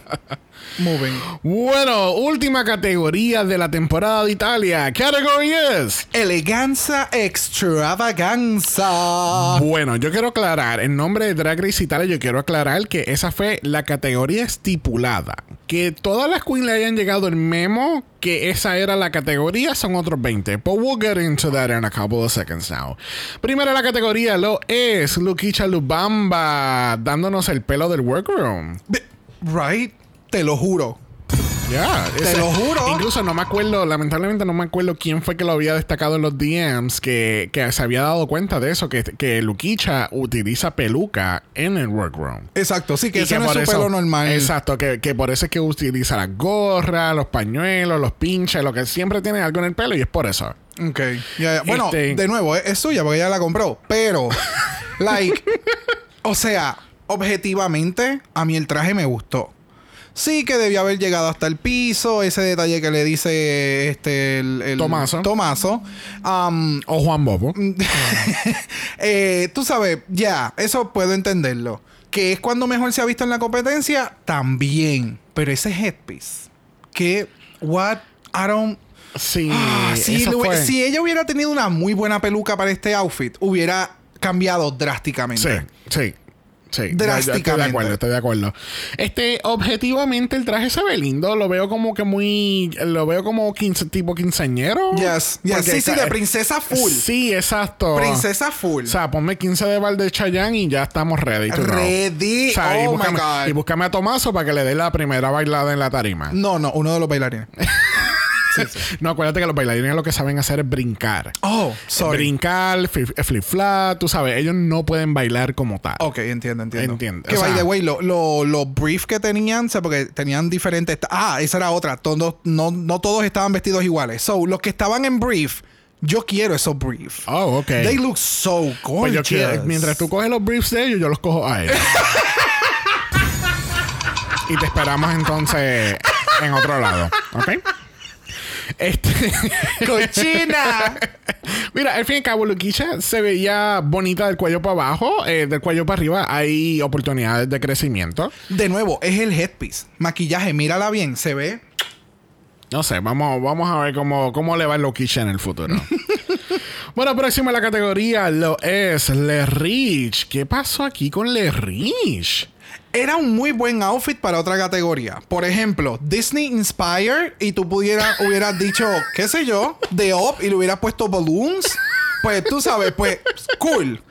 moving. Bueno, última categoría de la temporada de Italia. Category es... Eleganza extravaganza. Bueno, yo quiero aclarar, en nombre de Drag Race Italia, yo quiero aclarar que esa fue la categoría estipulada. Que todas las queens le hayan llegado el memo que esa era la categoría son otros 20. But we'll get into that in a couple of seconds now. Primero la categoría lo es Luquicha Lubamba, dándonos el pelo del workroom. Right? Te lo juro. Ya, Te lo juro. Incluso no me acuerdo, lamentablemente no me acuerdo quién fue que lo había destacado en los DMs, que, que se había dado cuenta de eso, que, que Luquicha utiliza peluca en el workroom. Exacto, sí, que Y eso no es su eso- pelo normal. Exacto, que, que por eso es que utiliza la gorra, los pañuelos, los pinches, lo que siempre tiene algo en el pelo y es por eso. Ok. Bueno, Este- de nuevo, es, es suya porque ella la compró. Pero, like, o sea, objetivamente, a mí el traje me gustó. Sí que debió haber llegado hasta el piso, ese detalle que le dice este el, el- Tomaso. Tomaso. Um, O Juan Bobo. eh, tú sabes, ya, eso puedo entenderlo. Que es cuando mejor se ha visto en la competencia, también. Pero ese headpiece, que, what, I don't, Sí, Ah, fue- si ella hubiera tenido una muy buena peluca para este outfit, hubiera cambiado drásticamente. Sí, sí. Sí, ya estoy de Drásticamente. acuerdo, estoy de acuerdo. Este, objetivamente el traje se ve lindo, lo veo como que muy, lo veo como quince, tipo quinceañero. Yes, yes. Sí, sí, de princesa full. Sí, exacto. Princesa full. O sea, ponme 15 de Val de Chayanne y ya estamos ready to. Ready. O sea, y, Oh my búscame, God. y búscame a Tomaso para que le dé la primera bailada en la tarima. No, no, uno de los bailarines. No, acuérdate que los bailarines lo que saben hacer es brincar. Oh, sorry. Brincar, flip, flip flap, tú sabes, ellos no pueden bailar como tal. Ok, entiendo, entiendo. Entiendo, Que o by sea- the way, los lo, que tenían, porque tenían diferentes. Ah, esa era otra. Todos, no, no todos estaban vestidos iguales. So, los que estaban en brief, yo quiero esos briefs. Oh, ok. They look so Pues gorgeous. yo quiero- mientras tú coges los briefs de ellos, yo los cojo a ellos. y te esperamos entonces en otro lado, ¿ok? Este. ¡Cochina! Mira, al fin y al cabo, Luquisha se veía bonita del cuello para abajo, eh, del cuello para arriba. Hay oportunidades de crecimiento. De nuevo, es el headpiece. Maquillaje, mírala bien, se ve. No sé, vamos, vamos a ver cómo, cómo le va Luquisha en el futuro. Bueno, próximo en la categoría lo es Le Rich. ¿Qué pasó aquí con Le Rich? Era un muy buen outfit para otra categoría. Por ejemplo, Disney Inspire y tú pudieras, hubieras dicho, qué sé yo, The Up y le hubieras puesto balloons. Pues tú sabes, pues, cool.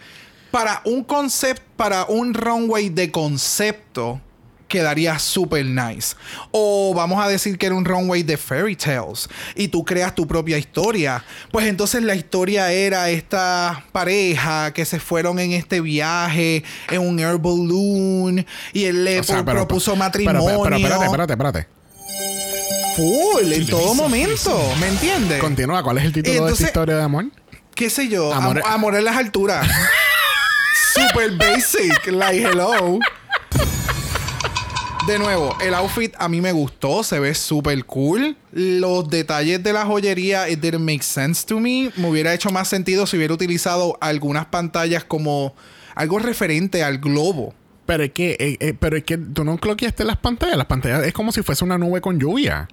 Para un concept, para un runway de concepto, quedaría súper nice. O vamos a decir que era un runway de fairy tales y tú creas tu propia historia. Pues entonces la historia era esta pareja que se fueron en este viaje en un air balloon y él le O sea, pro- pero- propuso pero- matrimonio. Pero, pero, espérate, espérate, espérate. Full, en todo momento. ¿Me entiendes? Continúa, ¿cuál es el título de esta historia de amor? ¿Qué sé yo? Amor- Am- Amor en las alturas. Super basic. Like, hello. De nuevo, el outfit a mí me gustó, se ve súper cool. Los detalles de la joyería, it didn't make sense to me. Me hubiera hecho más sentido si hubiera utilizado algunas pantallas como algo referente al globo. Pero es que, eh, eh, pero es que tú no cloqueaste las pantallas. Las pantallas es como si fuese una nube con lluvia.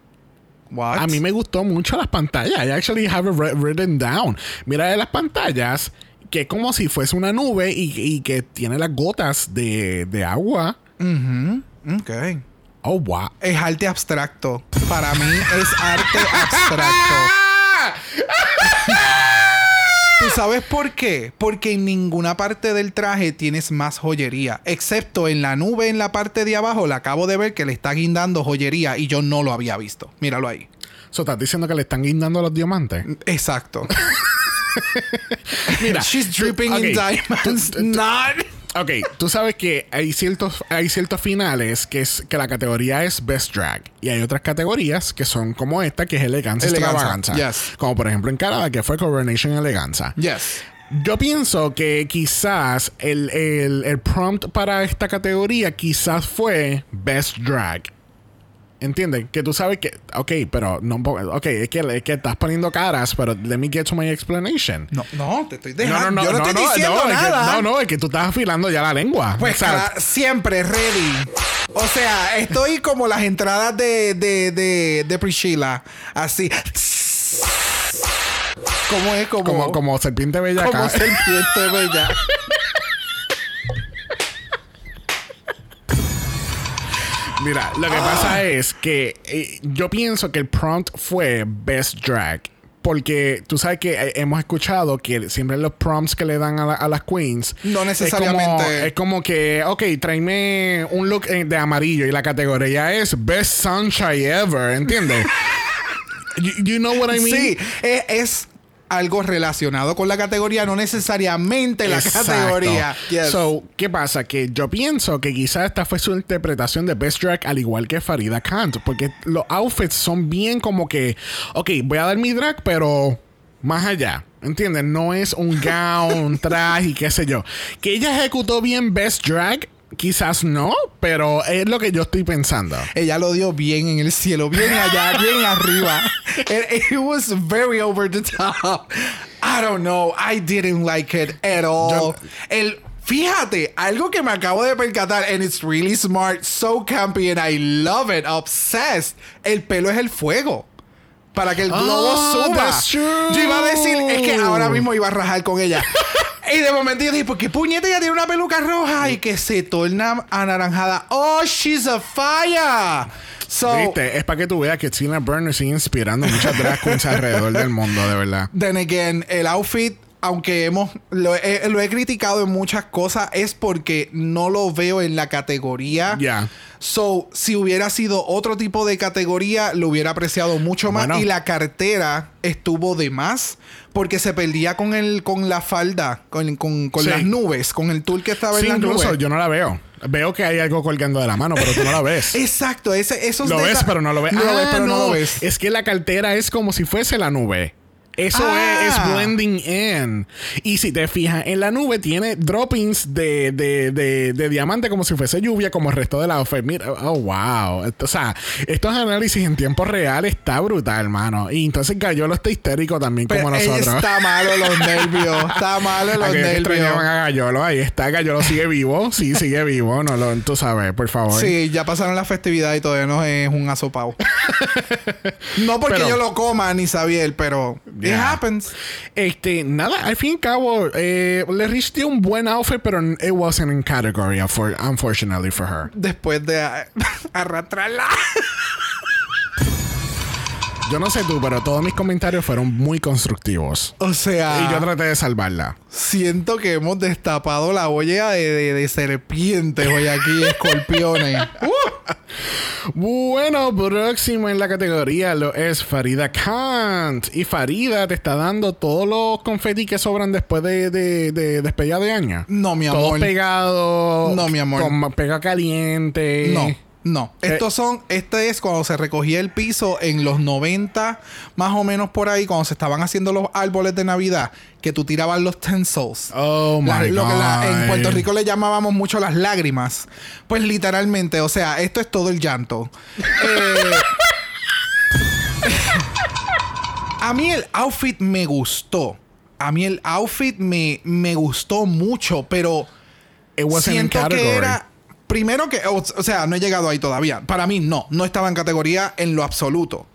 What? A mí me gustó mucho las pantallas. I actually have it wri- written down. Mira de las pantallas que es como si fuese una nube y, y que tiene las gotas de, de agua. Ok. Oh, wow. Es arte abstracto. Para mí es arte abstracto. ¿Tú sabes por qué? Porque en ninguna parte del traje tienes más joyería. Excepto en la nube en la parte de abajo. La acabo de ver que le está guindando joyería y yo no lo había visto. Míralo ahí. So, ¿Estás diciendo que le están guindando los diamantes? Exacto. Mira. She's dripping in diamonds. Not. Ok, tú sabes que hay ciertos, hay ciertos finales que es que la categoría es Best Drag. Y hay otras categorías que son como esta, que es elegancia, Eleganza, extravaganza. yes. Como por ejemplo en Canadá, que fue Coronation Eleganza. Yes. Yo pienso que quizás el, el- el prompt para esta categoría quizás fue Best Drag. ¿Entiendes? Que tú sabes que... Ok, pero no... Ok, es que, es que estás poniendo caras, pero let me get to my explanation. No, no, te estoy dejando. no, no, yo no, no, estoy no, diciendo no, es que- nada. no, no, es que tú estás afilando ya la lengua. Pues O sea, siempre ready. O sea, estoy como las entradas de, de, de, de Priscilla. Así. ¿Cómo es? Como, como, como serpiente bella como serpiente bella. Mira, lo que pasa es que eh, yo pienso que el prompt fue Best Drag. Porque tú sabes que eh, hemos escuchado que siempre los prompts que le dan a, la- a las queens. No es como- necesariamente. Es como, que, ok, tráeme un look eh, de amarillo y la categoría es Best Sunshine Ever, ¿entiendes? you, you know what I mean? Sí, es, es algo relacionado con la categoría, no necesariamente la Exacto. categoría. Yes. So, ¿qué pasa? Que yo pienso que quizás esta fue su interpretación de Best Drag al igual que Farida Kant. Porque los outfits son bien como que, ok, voy a dar mi drag, pero más allá. ¿Entiendes? No es un gown, un traje y qué sé yo. Que ella ejecutó bien Best Drag, quizás no, pero es lo que yo estoy pensando. Ella lo dio bien en el cielo, bien allá, bien arriba. It, it was very over the top. I don't know. I didn't like it at all. Yo- el, fíjate, algo que me acabo de percatar, and it's really smart, so campy, and I love it, obsessed. El pelo es el fuego. Para que el globo Oh, suba. that's true. Yo iba a decir, es que ahora mismo iba a rajar con ella. y de momento yo dije, ¿por qué puñeta ella tiene una peluca roja y que se torna anaranjada? Oh, she's a fire. So, ¿Viste? Es para que tú veas que Tina Burner sigue inspirando muchas drag queens alrededor del mundo, de verdad. Then again, el outfit, aunque hemos lo he, lo he criticado en muchas cosas, es porque no lo veo en la categoría. Ya. So, si hubiera sido otro tipo de categoría, lo hubiera apreciado mucho más. Bueno. Y la cartera estuvo de más porque se perdía con el con la falda, con, con, con Sí. las nubes, con el tour que estaba Sí, en las incluso nubes. yo no la veo. Veo que hay algo colgando de la mano, pero tú no la ves. Exacto, ese, esos Lo ves, pero no lo ves. Lo ves, Ah, pero no lo ves. Es que la cartera es como si fuese la nube. Eso Ah. es, es blending in. Y si te fijas, en la nube tiene droppings de, de, de, de diamante como si fuese lluvia, como el resto de la outfit. Mira, oh, wow. O sea, estos análisis en tiempo real está brutal, hermano. Y entonces Gallolo está histérico también, Pero como nosotros. está malo los nervios. Está malo los Aquellos nervios. extrañaban a Gallolo, ahí está. Gallolo sigue vivo. Sí, sigue vivo. No lo, tú sabes, por favor. Sí, ya pasaron las festividades y todavía no es un asopao. no porque Pero- yo lo coma ni Xavier, pero It Yeah. happens. Este, nada, al fin y al cabo, eh, le dio un buen outfit, pero it wasn't in category, unfor- unfortunately for her. Después de arrastrarla. Yo no sé tú, pero todos mis comentarios fueron muy constructivos. O sea, Y yo traté de salvarla. siento que hemos destapado la olla de, de- de serpientes hoy aquí, escorpiones. Uh, Bueno, próximo en la categoría lo es Farida Kant. Y Farida te está dando todos los confetis que sobran después de, de, de despedida de año. No, mi amor. pegados. No, mi amor. Con pega caliente. No, no. Eh, Estos son, este es cuando se recogía el piso en los 90, más o menos por ahí, cuando se estaban haciendo los árboles de Navidad, que tú tirabas los tencils. Oh my La- lo que la- en God. Puerto Rico le llamábamos mucho las lágrimas. Pues literalmente, o sea, esto es todo el llanto. Eh, a mí el outfit me gustó. A mí el outfit me, me gustó mucho, pero siento que era primero que o, sea no he llegado ahí todavía para mí no no estaba en categoría en lo absoluto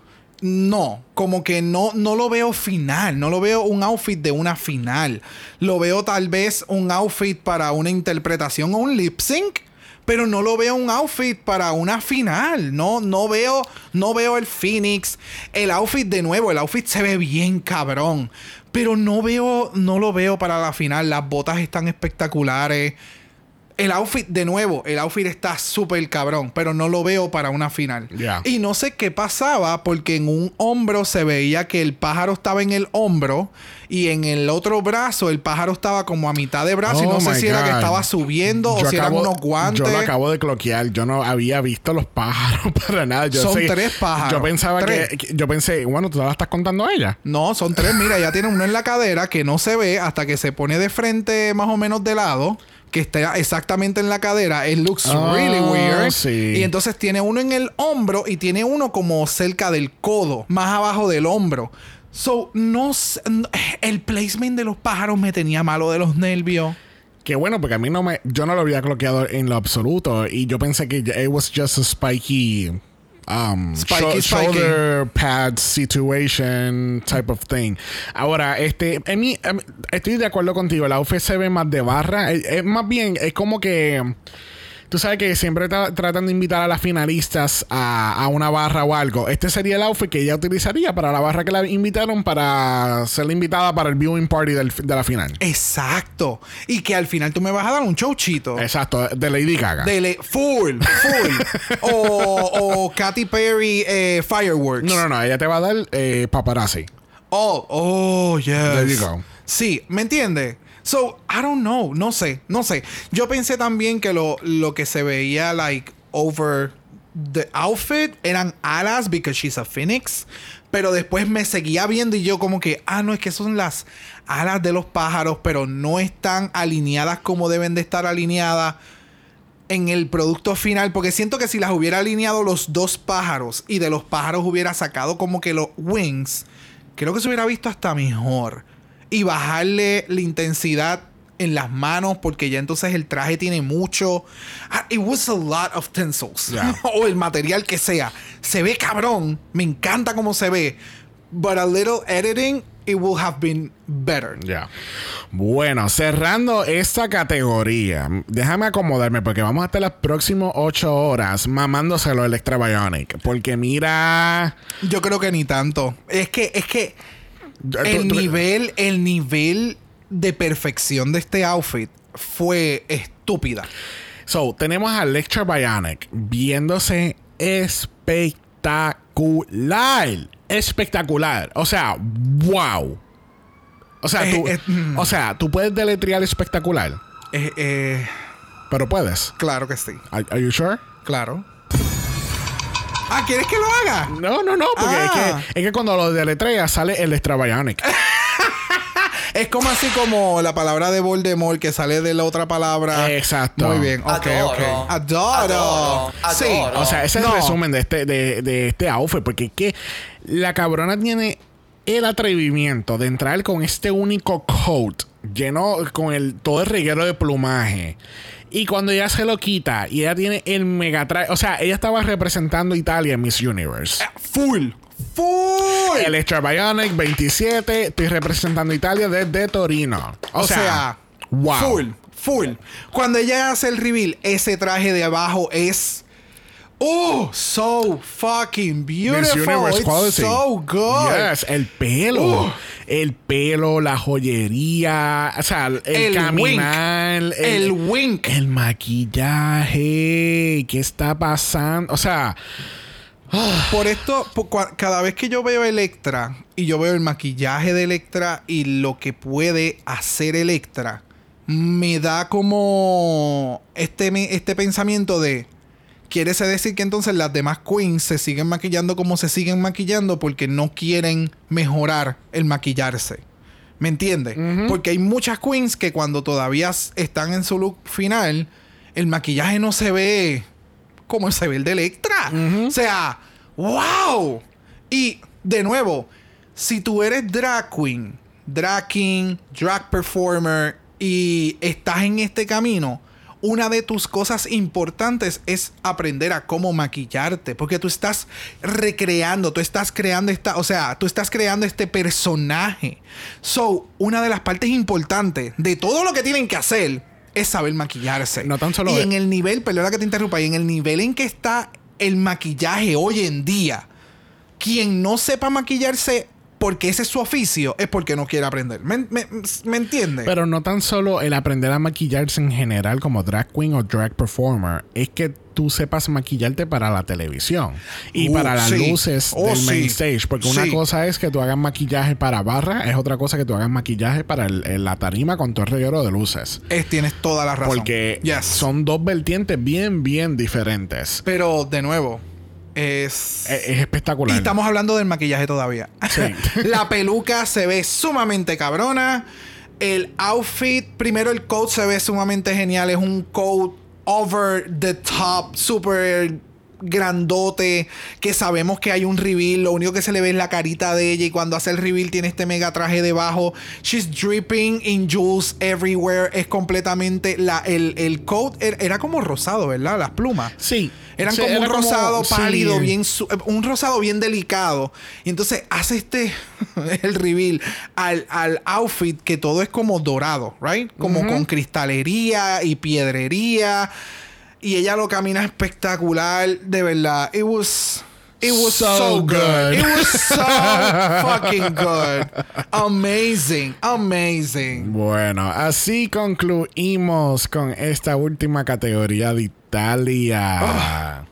no como que no no lo veo final no lo veo un outfit de una final lo veo tal vez un outfit para una interpretación o un lip sync pero no lo veo un outfit para una final. No, no veo, no veo el Phoenix. El outfit de nuevo, el outfit se ve bien cabrón. Pero no veo, no lo veo para la final. Las botas están espectaculares. El outfit, de nuevo, el outfit está súper cabrón, pero no lo veo para una final. Y no sé qué pasaba, porque en un hombro se veía que el pájaro estaba en el hombro y en el otro brazo el pájaro estaba como a mitad de brazo y Oh no sé my si era que estaba subiendo o si eran unos guantes. Yo lo acabo de cloquear. Yo no había visto los pájaros para nada. Yo Son sé- tres pájaros. Yo pensaba Tres. que, que- Yo pensé, bueno, tú la estás contando a ella. No, son tres. Mira, ya tiene uno en la cadera que no se ve hasta que se pone de frente más o menos de lado. Que está exactamente en la cadera. It looks Oh, really weird. sí. Y entonces tiene uno en el hombro y tiene uno como cerca del codo, más abajo del hombro. So, no El placement de los pájaros me tenía malo de los nervios. Que bueno, porque a mí no me. Yo no lo había cloqueado en lo absoluto. Y yo pensé que it was just a spiky. Um, Spiky, sho- spiky. shoulder pad situation type of thing. Ahora, este, en mí, em, estoy de acuerdo contigo. El outfit se ve más de barra. Es, es más bien, es como que. Tú sabes que siempre tra- tratan de invitar a las finalistas a, a una barra o algo. Este sería el outfit que ella utilizaría para la barra que la invitaron para ser la invitada para el viewing party del- de la final. Exacto. Y que al final tú me vas a dar un showchito. Exacto, de Lady Gaga. De le- full, full. o, o Katy Perry eh, Fireworks. No, no, no, ella te va a dar eh, paparazzi. Oh, oh, yes. There you go. Sí, ¿me entiende? So, I don't know, no sé, no sé. Yo pensé también que lo, lo que se veía, like, over the outfit eran alas because she's a phoenix. Pero después me seguía viendo y yo como que, ah, no, es que son las alas de los pájaros, pero no están alineadas como deben de estar alineadas en el producto final, porque siento que si las hubiera alineado los dos pájaros y de los pájaros hubiera sacado como que los wings, creo que se hubiera visto hasta mejor. Y bajarle la intensidad en las manos, porque ya entonces el traje tiene mucho. Ah, It was a lot of tinsels. Yeah. o el material que sea. Se ve cabrón. Me encanta cómo se ve. But a little editing, it will have been better. Ya. Bueno, cerrando esta categoría, déjame acomodarme porque vamos a estar las próximas ocho horas mamándoselo el Extra Bionic. Porque mira. Yo creo que ni tanto. Es que, es que el nivel, el nivel de perfección de este outfit fue estúpida. So, tenemos a Lecture Bionic viéndose espectacular. Espectacular. O sea, wow. O sea, Eh, tú, eh, mm. o sea, tú puedes deletrear espectacular, eh, pero puedes. claro que sí. Are, are you sure? Claro. Ah, ¿quieres que lo haga? No, no, no, porque Ah. es, que, es que cuando lo deletreas sale el Extra Bionic. Es como así como la palabra de Voldemort que sale de la otra palabra. Exacto. Muy bien. Ok, Adoro. ok. Adoro. Adoro. Sí. Adoro. O sea, ese es No. el resumen de este, de, de este outfit. Porque es que la cabrona tiene el atrevimiento de entrar con este único coat lleno con el todo el reguero de plumaje. Y cuando ella se lo quita y ella tiene el mega traje. O sea, ella estaba representando Italia en Miss Universe. Full. Full. Electra Bionic 27. Estoy representando Italia desde Torino. O, O sea, wow. full, full. Cuando ella hace el reveal, ese traje de abajo es. Oh, so fucking Miss beautiful. Universe It's quality. so good. Yes, el pelo. Oh. El pelo, la joyería. O sea, el, El caminar. wink. El wink. El maquillaje. ¿Qué está pasando? O sea, Por esto, por cua- cada vez que yo veo Electra y yo veo el maquillaje de Electra y lo que puede hacer Electra, me da como este, este pensamiento de. Quiere decir que entonces las demás queens se siguen maquillando como se siguen maquillando porque no quieren mejorar el maquillarse. ¿Me entiendes? Porque hay muchas queens que cuando todavía están en su look final, el maquillaje no se ve como se ve el de Electra. O sea, wow. Y de nuevo, si tú eres drag queen, drag king, drag performer y estás en este camino, una de tus cosas importantes es aprender a cómo maquillarte, porque tú estás recreando, tú estás creando esta, o sea, tú estás creando este personaje. So, una de las partes importantes de todo lo que tienen que hacer es saber maquillarse. No tan solo y en el nivel, perdona que te interrumpa, y en el nivel en que está el maquillaje hoy en día, quien no sepa maquillarse porque ese es su oficio, es porque no quiere aprender. ¿Me, me, me entiendes? pero no tan solo el aprender a maquillarse en general como drag queen o drag performer, es que tú sepas maquillarte para la televisión y Uh, para las sí. luces Oh, del main sí. stage. Porque una cosa es que tú hagas maquillaje para barra, es otra cosa que tú hagas maquillaje para el- el- la tarima con todo el reguero de luces. Es- tienes toda la razón. Porque Yes. son dos vertientes bien, bien diferentes. Pero, de nuevo, es... Es, es espectacular. Y estamos hablando del maquillaje todavía. Sí. la peluca se ve sumamente cabrona. El outfit, primero el coat se ve sumamente genial. Es un coat over the top, super grandote, que sabemos que hay un reveal. Lo único que se le ve es la carita de ella. Y cuando hace el reveal tiene este mega traje debajo. She's dripping in jewels everywhere. Es completamente... La, el, el coat era, era como rosado, ¿verdad? Las plumas. Sí. Eran Sí, como era un rosado pálido, bien su- un rosado bien delicado. Y entonces hace este el reveal al, al outfit que todo es como dorado, right? Como con cristalería y piedrería. Y ella lo camina espectacular, de verdad. It was It was so, So good. good. It was so fucking good. Amazing. Amazing. Bueno, así concluimos con esta última categoría de Italia.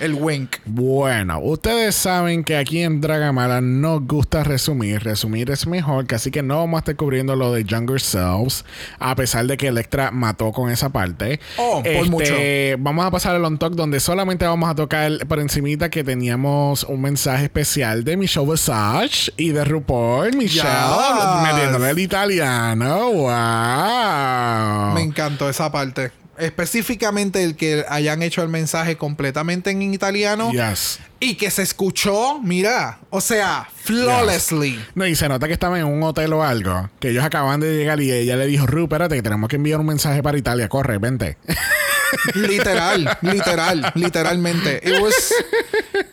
El wink. Bueno, ustedes saben que aquí en Dragamala nos gusta resumir. Resumir es mejor, que así que no vamos a estar cubriendo lo de Younger Selves, a pesar de que Electra mató con esa parte. Oh, por mucho. Vamos a pasar al on talk donde solamente vamos a tocar por encimita que teníamos un mensaje especial de Michelle Visage y de RuPaul. Michelle, Yes. metiéndole el italiano. ¡Wow! Me encantó esa parte. Específicamente el que hayan hecho el mensaje completamente en italiano Yes. y que se escuchó, mira, o sea, flawlessly. No, y se nota que estaba en un hotel o algo. Que ellos acaban de llegar y ella le dijo, Ru, espérate, que tenemos que enviar un mensaje para Italia. Corre, vente. Literal, literal, literalmente. It was,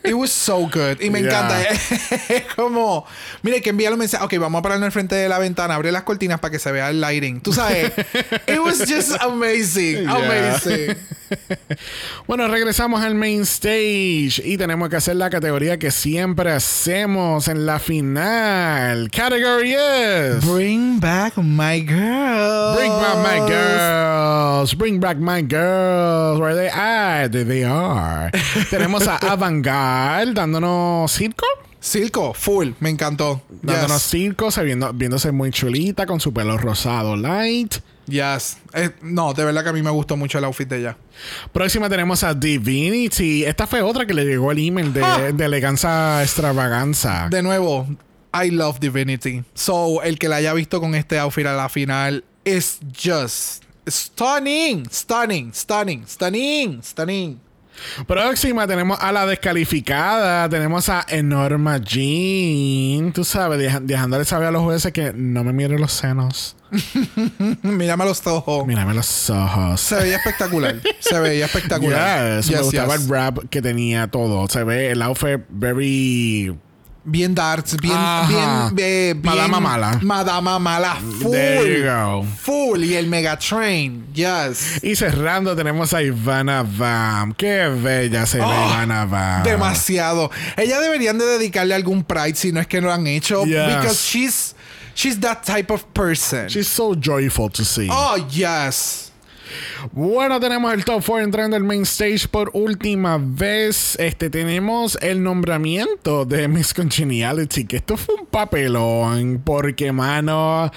it was so good. Y me Yeah. encanta. Es como, mire, que envía un mensaje. Ok, vamos a pararnos al frente de la ventana, abre las cortinas para que se vea el lighting. Tú sabes, it was just amazing, Yeah. amazing. Bueno, regresamos al main stage y tenemos que hacer la categoría que siempre hacemos en la final. Category is... Bring back my girl. Bring back my girls. Bring back my girls. Where they are. There they are. Tenemos a Dándonos circo. Circo, full, me encantó. Dándonos Yes. circo, se viendo- viéndose muy chulita con su pelo rosado light. Yes. Eh, no, de verdad que a mí me gustó mucho el outfit de ella. Próxima tenemos a Divinity. Esta fue otra que le llegó el email de, Ah. de eleganza extravaganza. De nuevo, I love Divinity. So, el que la haya visto con este outfit a la final es just stunning, stunning, stunning, stunning, stunning. Próxima tenemos a la descalificada. Tenemos a Enorma Jean. Tú sabes, deja- dejándole saber a los jueces que no me miren los senos. Mírame los ojos. Mírame los ojos. Se veía espectacular. Se veía espectacular. Yes, me Yes, gustaba yes. el rap que tenía todo. Se ve el outfit very. Bien darts, bien, bien, eh, bien- Madama mala. Madama mala, full. There you go. Full. Y el Megatrain. Yes. Y cerrando tenemos a Ivana Vam. Qué bella se ve Oh, Ivana Vam. Demasiado. Ella deberían de dedicarle algún pride si no es que no lo han hecho. Yes. Because she's, she's that type of person. She's so joyful to see. oh, yes. Bueno, tenemos el top 4 entrando al main stage por última vez. Este tenemos el nombramiento de Miss Congeniality, que esto fue un papelón, porque mano.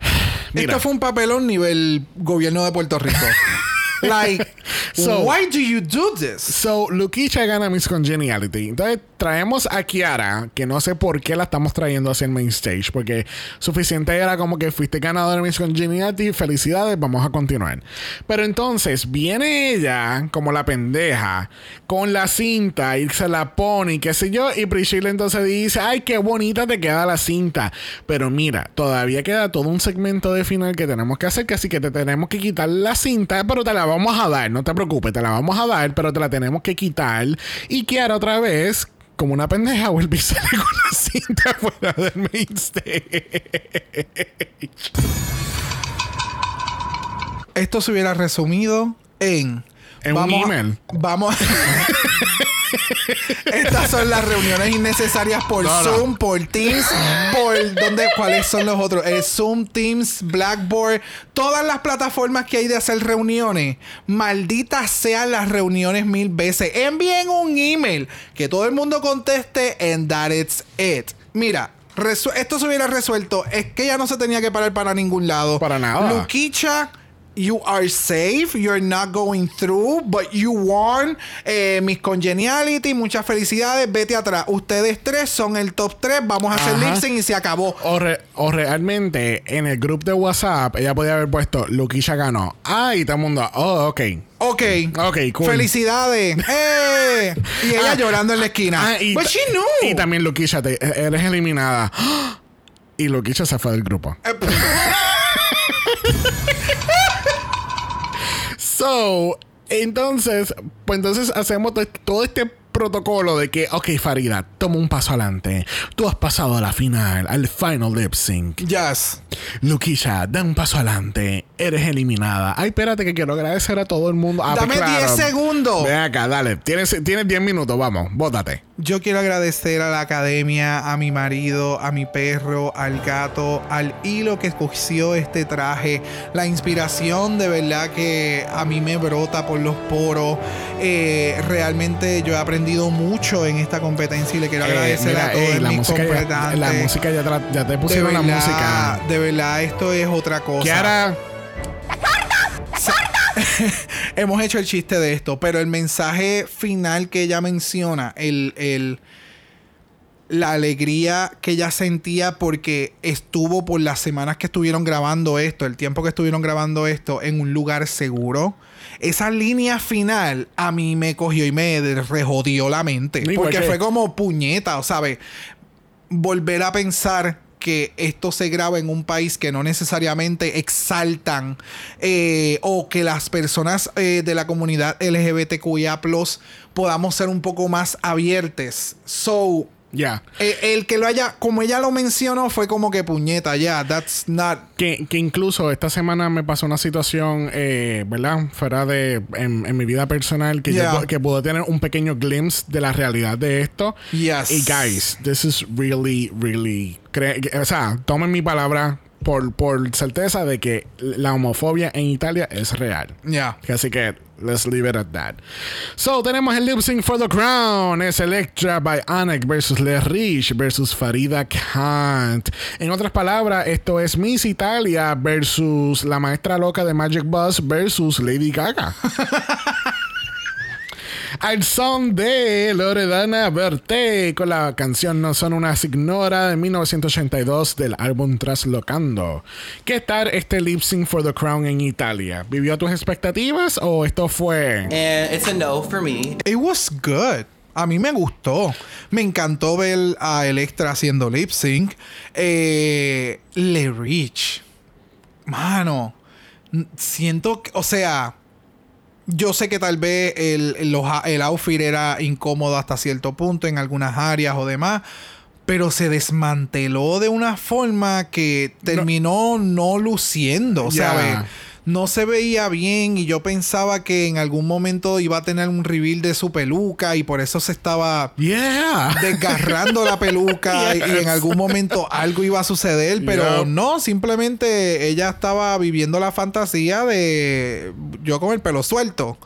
Mira, Esto fue un papelón nivel gobierno de Puerto Rico. like, So- why do you do this? So, Luquicha gana Miss Congeniality. Entonces, traemos a Kiara, que no sé por qué la estamos trayendo hacia el main stage, porque suficiente era como que fuiste ganadora de Miss Congeniality, felicidades, vamos a continuar. Pero entonces, viene ella, como la pendeja, con la cinta y se la pone y qué sé yo, y Priscilla entonces dice, ay, qué bonita te queda la cinta. Pero mira, todavía queda todo un segmento de final que tenemos que hacer, que así que te tenemos que quitar la cinta, pero te la vamos a dar, no te preocupes, te la vamos a dar, pero te la tenemos que quitar. Y Kiara otra vez, como una pendeja, vuelve y sale con la cinta fuera del main stage. Esto se hubiera resumido en. En un email. Vamos. Estas son las reuniones innecesarias por No, no. Zoom, por Teams, por dónde, cuáles son los otros. Eh, Zoom, Teams, Blackboard, todas las plataformas que hay de hacer reuniones. Malditas sean las reuniones mil veces. Envíen un email que todo el mundo conteste and that it's it. Mira. esto se hubiera resuelto. Es que ya no se tenía que parar para ningún lado. Para nada. Luquicha, you are safe. You're not going through, but you won. Eh, Miss Congeniality, muchas felicidades. Vete atrás. Ustedes tres son el top 3. Vamos a hacer lip sync y se acabó. O, re- o realmente en el grupo de WhatsApp ella podía haber puesto Luquisha ganó. Ah, y todo el mundo, oh, ok. Ok. Ok, cool. Felicidades. ¡Eh! Y ella Ah, llorando en la esquina. Ah, y, But she knew. y también Luquisha, te- eres eliminada. Y Luquisha se fue del grupo. So, entonces, pues entonces hacemos to- todo este protocolo de que, ok, Farida, toma un paso adelante. Tú has pasado a la final, al final lip sync. Yes. Luquisha, da un paso adelante. Eres eliminada. Ay, espérate que quiero agradecer a todo el mundo. Ah, Dame pues, 10 segundos. Ven acá, dale. Tienes, tienes 10 minutos, vamos, bótate. Yo quiero agradecer a la academia, a mi marido, a mi perro, al gato, al hilo que escogió este traje. La inspiración de verdad que a mí me brota por los poros. Eh, realmente yo he aprendido mucho en esta competencia y le quiero Eh, agradecer mira, a todos ey, la mis música ya, la música ya te, la- ya te pusieron la música. de verdad, esto es otra cosa. Kiara, Hemos hecho el chiste de esto, pero el mensaje final que ella menciona, el, el- la alegría que ella sentía porque estuvo por las semanas que estuvieron grabando esto, el tiempo que estuvieron grabando esto en un lugar seguro. Esa línea final a mí me cogió y me rejodió la mente. Porque que- fue como puñeta, ¿sabes? volver a pensar que esto se graba en un país que no necesariamente exaltan eh, o que las personas eh, de la comunidad LGBTQIA podamos ser un poco más abiertes. So, ya. eh, el que lo haya, como ella lo mencionó, fue como que puñeta, ya, that's not. Que, que incluso esta semana me pasó una situación, eh, ¿verdad? Fuera de. En, en mi vida personal, que, Yeah. yo, que pude tener un pequeño glimpse de la realidad de esto. Yes. Y guys, this is really, really. cre- o sea, tomen mi palabra por, por certeza de que la homofobia en Italia es real. Ya. Así que, let's leave it at that. So, tenemos el lip sync for the crown. Es Electra by Anek versus Le Rich versus Farida Kant. En otras palabras, esto es Miss Italia versus la maestra loca de Magic Bus versus Lady Gaga. al son de Loredana Berté con la canción No son una signora de 1982 del álbum Traslocando. ¿Qué tal este lip sync for the crown en Italia? ¿Vivió tus expectativas o esto fue And it's a no for me. It was good. A mí me gustó. Me encantó ver a Electra haciendo lip sync. Eh, Le Rich. Mano. Siento que. O sea. Yo sé que tal vez el, el- los a- el outfit era incómodo hasta cierto punto en algunas áreas o demás. Pero se desmanteló de una forma que terminó no, luciendo. Ya. ¿sabes? No se veía bien y yo pensaba que en algún momento iba a tener un reveal de su peluca y por eso se estaba Yeah. desgarrando la peluca y- y, en algún momento algo iba a suceder, pero no, simplemente ella estaba viviendo la fantasía de yo con el pelo suelto.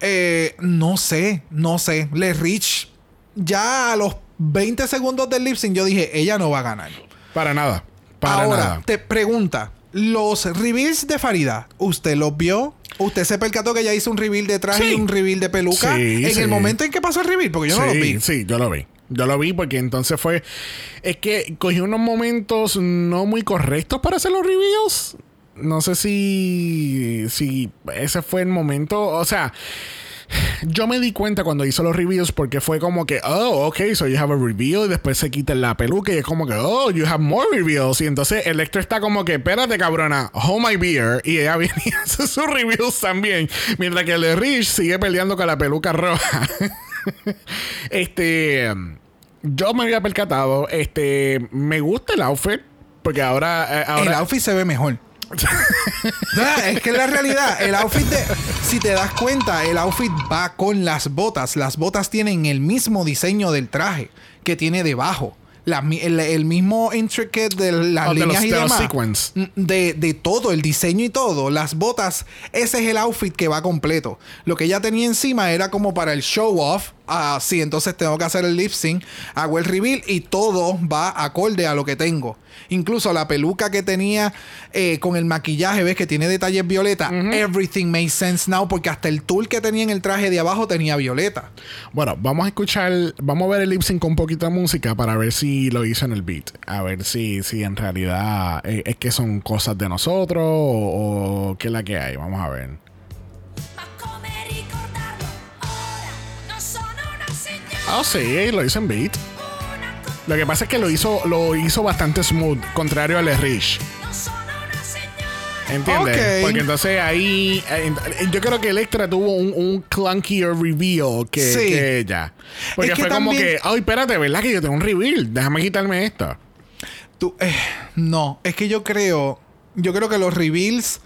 Eh, no sé, no sé. Le Rich, ya a los 20 segundos del lip sync yo dije, ella no va a ganar. Para nada. Para Ahora, nada. te pregunta, los reveals de Farida, ¿usted los vio? ¿Usted se percató que ella hizo un reveal de traje Sí. y un reveal de peluca? Sí, en sí. el momento en que pasó el reveal, porque yo no los vi. Sí, yo lo vi. Yo lo vi porque entonces fue. Es que cogí unos momentos no muy correctos para hacer los reveals. No sé si. Si ese fue el momento. O sea. Yo me di cuenta cuando hizo los reviews porque fue como que, oh, ok, so you have a reveal y después se quita la peluca y es como que, oh, you have more reveals. Y entonces Electra está como que, espérate, cabrona, hold my beer. Y ella viene y hace sus reviews también. Mientras que el de Rich sigue peleando con la peluca roja. este. Yo me había percatado. Este. Me gusta el outfit. Porque ahora. eh, El ahora outfit se ve mejor. Es que en la realidad, el outfit de. Si te das cuenta, el outfit va con las botas. Las botas tienen el mismo diseño del traje que tiene debajo. La el, el mismo intricate de las Oh, de líneas los- y de los demás. Mm, De, de todo, el diseño y todo. Las botas, ese es el outfit que va completo. Lo que ella tenía encima era como para el show off. Así, entonces tengo que hacer el lip sync, hago el reveal y todo va acorde a lo que tengo. Incluso la peluca que tenía eh, con el maquillaje, ves que tiene detalles violeta. Everything makes sense now porque hasta el tul que tenía en el traje de abajo tenía violeta. Bueno, vamos a escuchar, vamos a ver el lip sync con de música para ver si lo hizo en el beat. A ver si, si en realidad eh, es que son cosas de nosotros o, o qué es la que hay. Vamos a ver. Ah, sí, lo hizo en beat. Lo que pasa es que lo hizo, lo hizo bastante smooth, contrario al Rich. ¿Entiendes? Porque entonces ahí. eh, yo creo que Electra tuvo un, un clunkier reveal que, Sí. que ella. Porque Es que fue como que, ay, espérate, ¿verdad que yo tengo un reveal? Déjame quitarme esto. Tú, eh, no, es que yo creo, yo creo que los reveals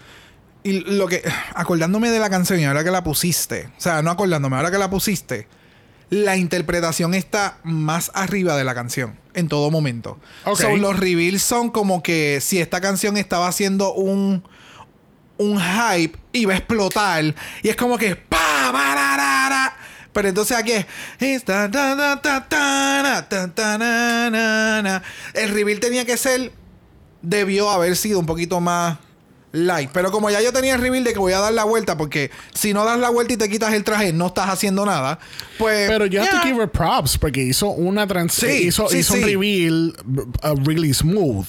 y lo que, acordándome de la canción y ahora que la pusiste, o sea, no acordándome, ahora que la pusiste, la interpretación está más arriba de la canción en todo momento. Ok. So, los reveals son como que si esta canción estaba haciendo un un hype iba a explotar y es como que pa bararara. pero entonces aquí es el reveal tenía que ser debió haber sido un poquito más light pero como ya yo tenía el reveal de que voy a dar la vuelta porque si no das la vuelta y te quitas el traje no estás haciendo nada pues Pero yo have to give her props porque hizo una trans Sí, hizo, sí, hizo un reveal uh, really smooth.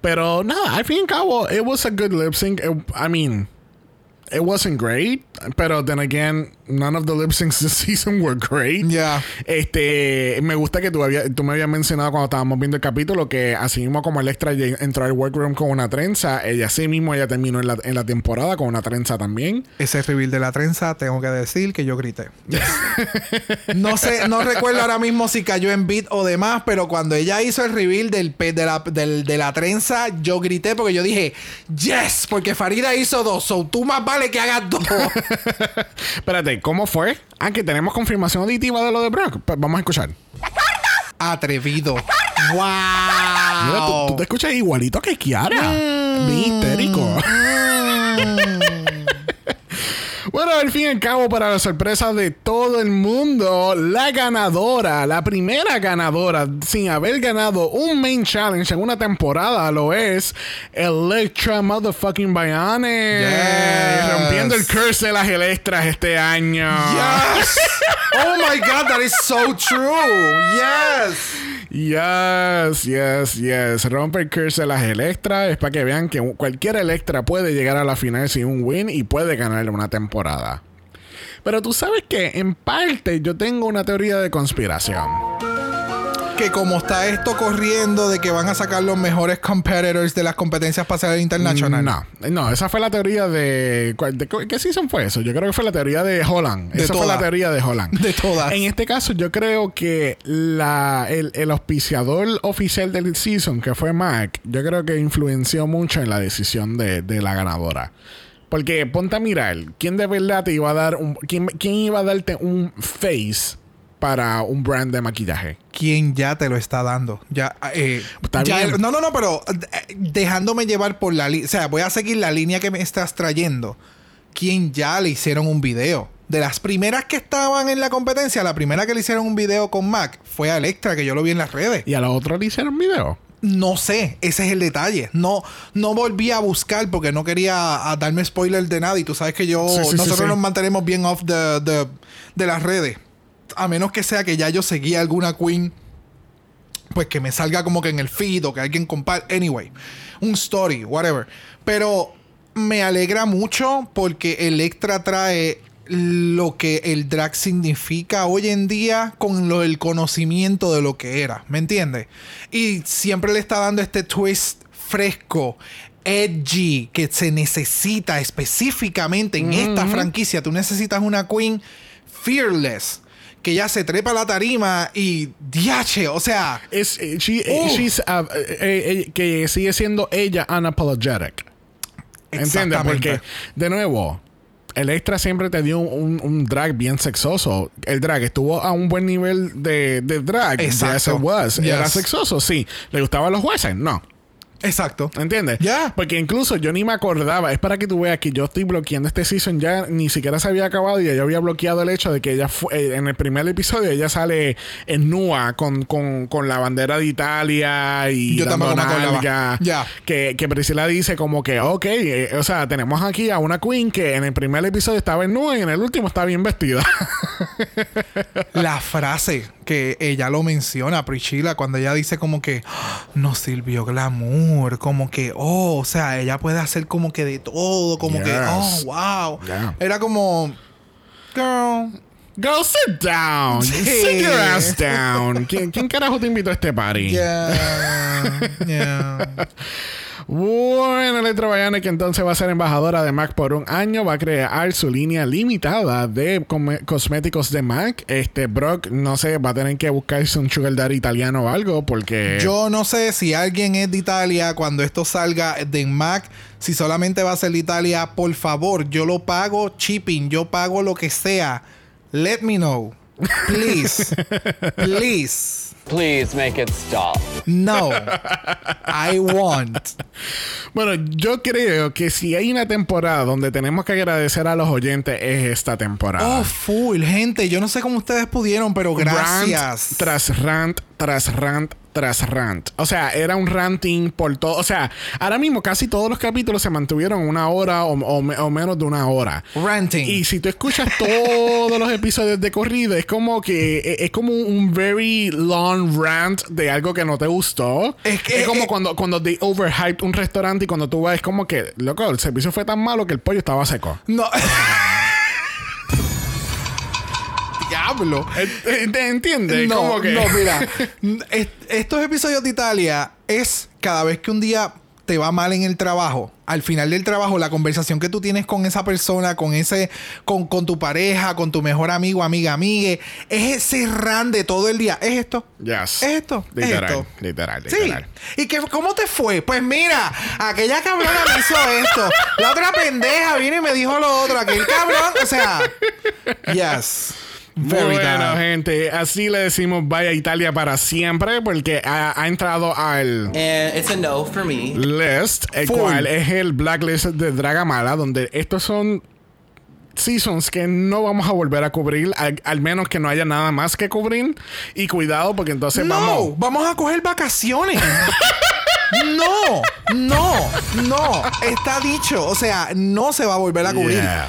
Pero nada, al fin y al cabo, it was a good lip sync. It- I mean, it wasn't great, pero then again, none of the lip syncs this season were great. Ya. Este, me gusta que tú, había, tú me habías mencionado cuando estábamos viendo el capítulo que así mismo como Electra entró al workroom con una trenza, ella así mismo ella terminó en la, en la temporada con una trenza también. Ese reveal de la trenza, tengo que decir que yo grité. no sé, no recuerdo ahora mismo si cayó en beat o demás, pero cuando ella hizo el reveal del, pe- de, la, del- de la trenza, yo grité porque yo dije, yes, porque Farida hizo dos, so tú más vale que hagas dos. Espérate, ¿cómo fue? Ah, que tenemos confirmación auditiva de lo de Brock. Pues vamos a escuchar. Atrevido. ¡Wow! Mira, tú, tú te escuchas igualito que Kiara. Mm. Bien histérico. Bueno, al fin y al cabo, para la sorpresa de todo el mundo, la ganadora, la primera ganadora sin haber ganado un main challenge en una temporada lo es Electra Motherfucking Bionic. Yes. Rompiendo el curse de las Electras este año. Yes. oh my god, that is so true. Yes. Yes, yes, yes. Rompe el curse de las Electras. Es para que vean que cualquier Electra puede llegar a la final sin un win y puede ganar una temporada. Pero tú sabes que en parte yo tengo una teoría de conspiración. Que como está esto corriendo de que van a sacar los mejores competitors de las competencias espaciales internacionales. No, no, esa fue la teoría de, ¿cuál- de- ¿Qué season fue eso? Yo creo que fue la teoría de Holland. De esa fue todas. la teoría de Holland. De todas. En este caso, yo creo que la, el, el auspiciador oficial del season, que fue Mac, yo creo que influenció mucho en la decisión de, de la ganadora. Porque ponte a mirar, ¿quién de verdad te iba a dar un. ¿Quién, quién iba a darte un face para un brand de maquillaje? quien ya te lo está dando. Ya, eh, Está ya- bien. no, no, no, pero eh, dejándome llevar por la línea. O sea, voy a seguir la línea que me estás trayendo. Quien ya le hicieron un video. De las primeras que estaban en la competencia, la primera que le hicieron un video con Mac fue a Electra, que yo lo vi en las redes. Y a los otros le hicieron video. No sé, ese es el detalle. No, no volví a buscar porque no quería a darme spoiler de nada. Y tú sabes que yo, Sí, sí, sí, nosotros sí. nos mantenemos bien off de, de- de las redes. A menos que sea que ya yo seguía alguna queen, pues que me salga como que en el feed o que alguien comparte. Anyway, un story, whatever. Pero me alegra mucho porque Electra trae lo que el drag significa hoy en día con lo, el conocimiento de lo que era, ¿me entiendes? Y siempre le está dando este twist fresco, edgy, que se necesita específicamente en esta franquicia. Tú necesitas una queen fearless. Que ya se trepa a la tarima y diache, o sea, Es, eh, she- eh, Uh. she's, uh, eh, eh, que sigue siendo ella unapologetic. ¿Entiendes? Porque, de nuevo, el extra siempre te dio un, un drag bien sexoso. El drag estuvo a un buen nivel de, de drag. Exacto. Yes, it was. Era sexoso, sí. ¿Le gustaban los jueces? No. Exacto. ¿Entiendes? Ya. Porque incluso yo ni me acordaba. Es para que tú veas que yo estoy bloqueando este season ya ni siquiera se había acabado y ya yo había bloqueado el hecho de que ella fue, eh, en el primer episodio ella sale en nua con, con, con la bandera de Italia y Yo tampoco me acordaba. Ya. Que, que Priscila dice como que, ok, eh, o sea, tenemos aquí a una queen que en el primer episodio estaba en nua y en el último está bien vestida. La frase que ella lo menciona, Priscilla, cuando ella dice como que "Ah, no sirvió glamour, como que, oh, o sea, ella puede hacer como que de todo, como que, oh, wow. Yeah. Era como, girl, Girl, sit down. Sí. Sit your ass down. ¿Quién, quién carajo te invitó a este party? yeah, yeah. Bueno, Electra Bionic entonces va a ser embajadora de MAC por un año. Va a crear su línea limitada de cosméticos de MAC. Este Brock, no sé, va a tener que buscarse un sugar daddy italiano o algo porque... Yo no sé si alguien es de Italia cuando esto salga de Mac, si solamente va a ser de Italia, por favor, yo lo pago shipping, yo pago lo que sea. Let me know. Please. Please. Please make it stop. No. I want. Bueno, yo creo que si hay una temporada donde tenemos que agradecer a los oyentes es esta temporada. Oh, full, gente. Yo no sé cómo ustedes pudieron, pero gracias. Rant tras rant, tras rant, tras rant. O sea, era un ranting por todo. O sea, ahora mismo casi todos los capítulos se mantuvieron una hora o, o me- o menos de una hora. Ranting. Y si tú escuchas todos los episodios de corrido, es como que e, es como un very long rant de algo que no te gustó. Es que- como eh, cuando, cuando they overhyped un restaurante y cuando tú vas, es como que, loco, el servicio fue tan malo que el pollo estaba seco. No. Diablo. ¿Te entiendes? No, que- no, mira. est- estos episodios de Italia es cada vez que un día te va mal en el trabajo, al final del trabajo, la conversación que tú tienes con esa persona, con ese, con, con tu pareja, con tu mejor amigo, amiga, amigue, es ese ran de todo el día. ¿Es esto? Yes. ¿Es esto? ¿Es Literal, esto? literal, Sí. literal. ¿Y qué, cómo te fue? Pues mira, aquella cabrona me hizo esto. La otra pendeja vino y me dijo lo otro. Aquel cabrón, o sea, yes. Very bueno, bad. gente, así le decimos vaya a Italia para siempre porque ha, ha entrado al And it's a no for me. list, el Full. cual es el blacklist de Dragamala, donde estos son seasons que no vamos a volver a cubrir, al, al menos que no haya nada más que cubrir. Y cuidado, porque entonces No, vamos. vamos a coger vacaciones. no, no, no. Está dicho. O sea, no se va a volver a cubrir. Yeah.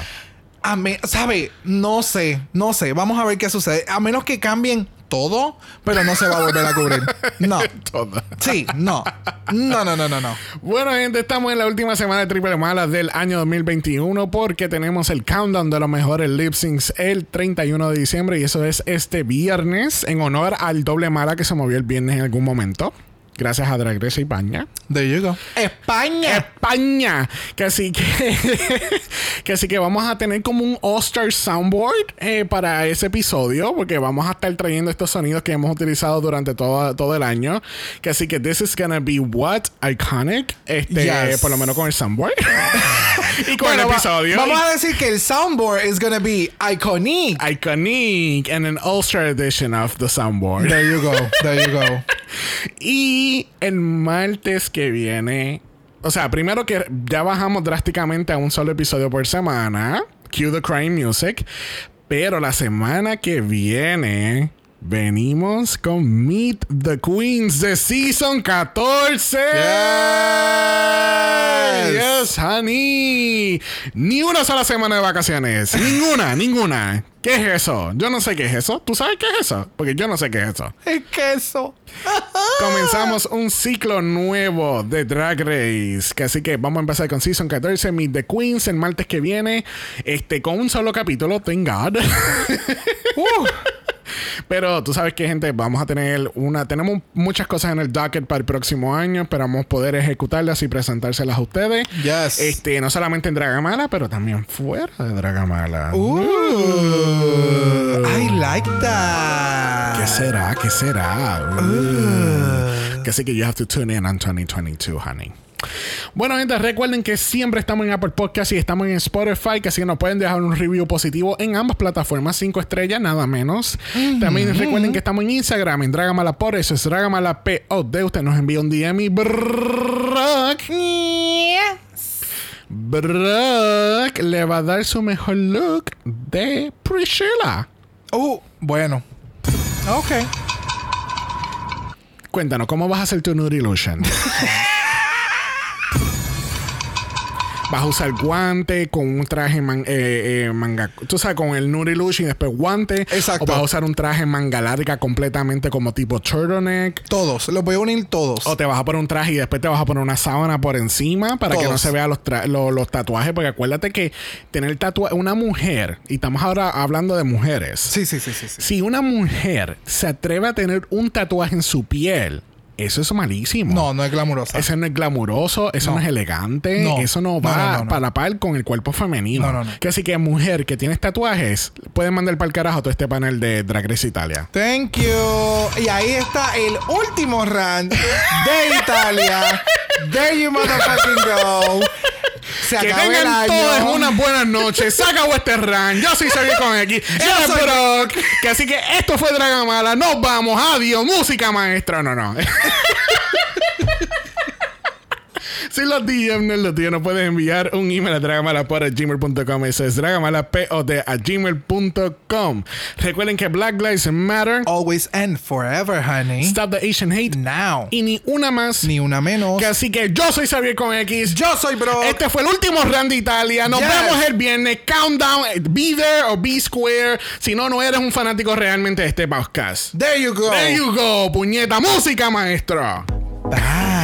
A me- ¿Sabe? No sé, no sé. Vamos a ver qué sucede. A menos que cambien todo, pero no se va a volver a cubrir. No. Todo. Sí, no. No, no, no, no, no. Bueno, gente, estamos en la última semana de Triple Malas del año 2021 porque tenemos el countdown de los mejores lip syncs el 31 de diciembre y eso es este viernes en honor al doble mala que se movió el viernes en algún momento. Gracias a Drag Race España. There you go. España. España. Que así que, que así que vamos a tener como un All-Star Soundboard eh, para ese episodio, porque vamos a estar trayendo estos sonidos que hemos utilizado durante todo, todo el año. Que así que this is gonna be what iconic, este, Yes. por lo menos con el soundboard y con Bueno, el va- episodio. vamos a decir que el soundboard is gonna be iconic. Iconic and an All-Star edition of the soundboard. There you go. There you go. Y el martes que viene, o sea, primero que ya bajamos drásticamente a un solo episodio por semana, Cue the Crime Music, pero la semana que viene venimos con Meet the Queens de Season 14. Yes, honey. Ni una sola semana de vacaciones. Ninguna, ninguna. ¿Qué es eso? Yo no sé qué es eso. ¿Tú sabes qué es eso? Porque yo no sé qué es eso. El queso. Comenzamos un ciclo nuevo de Drag Race. Que así que vamos a empezar con Season 14, Meet the Queens, el martes que viene. Este, con un solo capítulo, thank God. Uh. Pero tú sabes que, gente, vamos a tener una. Tenemos muchas cosas en el docket para el próximo año. Esperamos poder ejecutarlas y presentárselas a ustedes. Yes. Este, no solamente en Dragamala, pero también fuera de Dragamala. Uh, I like that. ¿Qué será? ¿Qué será? Uh. Que sí que you have to tune in on 2022, honey. Bueno, gente, recuerden que siempre estamos en Apple Podcast y estamos en Spotify, que así que nos pueden dejar un review positivo en ambas plataformas, 5 estrellas, nada menos. También recuerden que estamos en Instagram, en Dragamalapod, eso es Dragamalapod. Usted nos envía un DM y Brock, Brock le va a dar su mejor look de Priscilla. Uh, bueno. Ok. Cuéntanos, ¿cómo vas a hacer tu Nude Illusion? vas a usar guante con un traje man- eh, eh, manga. Tú sabes, con el Nude Illusion y después guante. Exacto. O vas a usar un traje manga larga completamente como tipo turtleneck. Todos. Los voy a unir todos. O te vas a poner un traje y después te vas a poner una sábana por encima para que no se vean los, los tatuajes. Porque acuérdate que tener tatuaje, una mujer, y estamos ahora hablando de mujeres. Sí, sí, sí, sí. sí. Si una mujer se atreve a tener un tatuaje en su piel, eso es malísimo. No, no es glamurosa. Eso no es glamuroso, eso no, No. es elegante, No. eso no va no, para la par con el cuerpo femenino. No, no, no. Que así que mujer que tienes tatuajes, pueden mandar para el carajo todo este panel de Drag Race Italia. Thank you. Y ahí está el último rant de Italia. There you motherfucking go. Se Que tengan año. todas unas buenas noches. Se acabó este run. Yo soy Xavier con X. Yo soy Brock. Que así que esto fue Dragamala. Nos vamos. Adiós. Música maestra. No, no. Si los DM no los tienen, puedes enviar un email a dragamalapod.gmail.com. Eso es dragamalapod a gmail.com. Recuerden que Black Lives Matter. Always and forever, honey. Stop the Asian Hate. Now. Y ni una más. Ni una menos. Que así que yo soy Xavier con X. Yo soy Bro. Este fue el último round de Italia. Nos Yes. vemos el viernes. Countdown. eh, Be there o be square. Si no, no eres un fanático realmente de este podcast. There you go. There you go, puñeta. Música, maestro. Bye.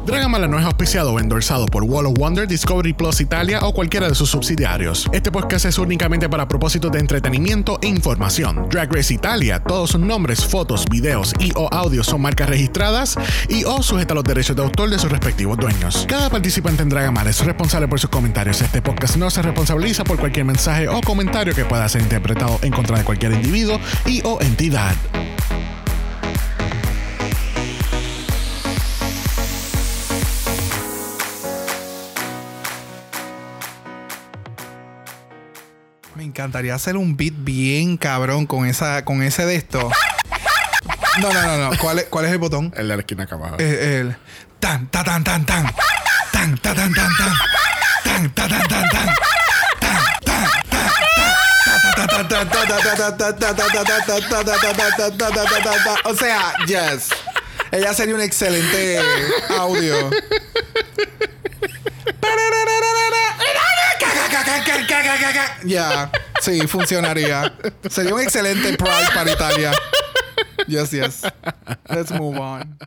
Dragamala no es auspiciado o endorsado por Wall of Wonder, Discovery Plus Italia o cualquiera de sus subsidiarios. Este podcast es únicamente para propósitos de entretenimiento e información. Drag Race Italia, todos sus nombres, fotos, videos y o audios son marcas registradas y o sujeta a los derechos de autor de sus respectivos dueños. Cada participante en Dragamala es responsable por sus comentarios. Este podcast no se responsabiliza por cualquier mensaje o comentario que pueda ser interpretado en contra de cualquier individuo y o entidad. Encantaría hacer un beat bien cabrón con esa, con ese de esto. No, no, no, no. ¿Cuál es, cuál es el botón? El de la esquina acá abajo. El tan ta tan tan tan tan ta tan tan tan tan ta tan tan tan o sea, yes. Ella sería un excelente audio. Ya, sí, funcionaría. Sería un excelente Pride para Italia. Yes, yes. Let's move on.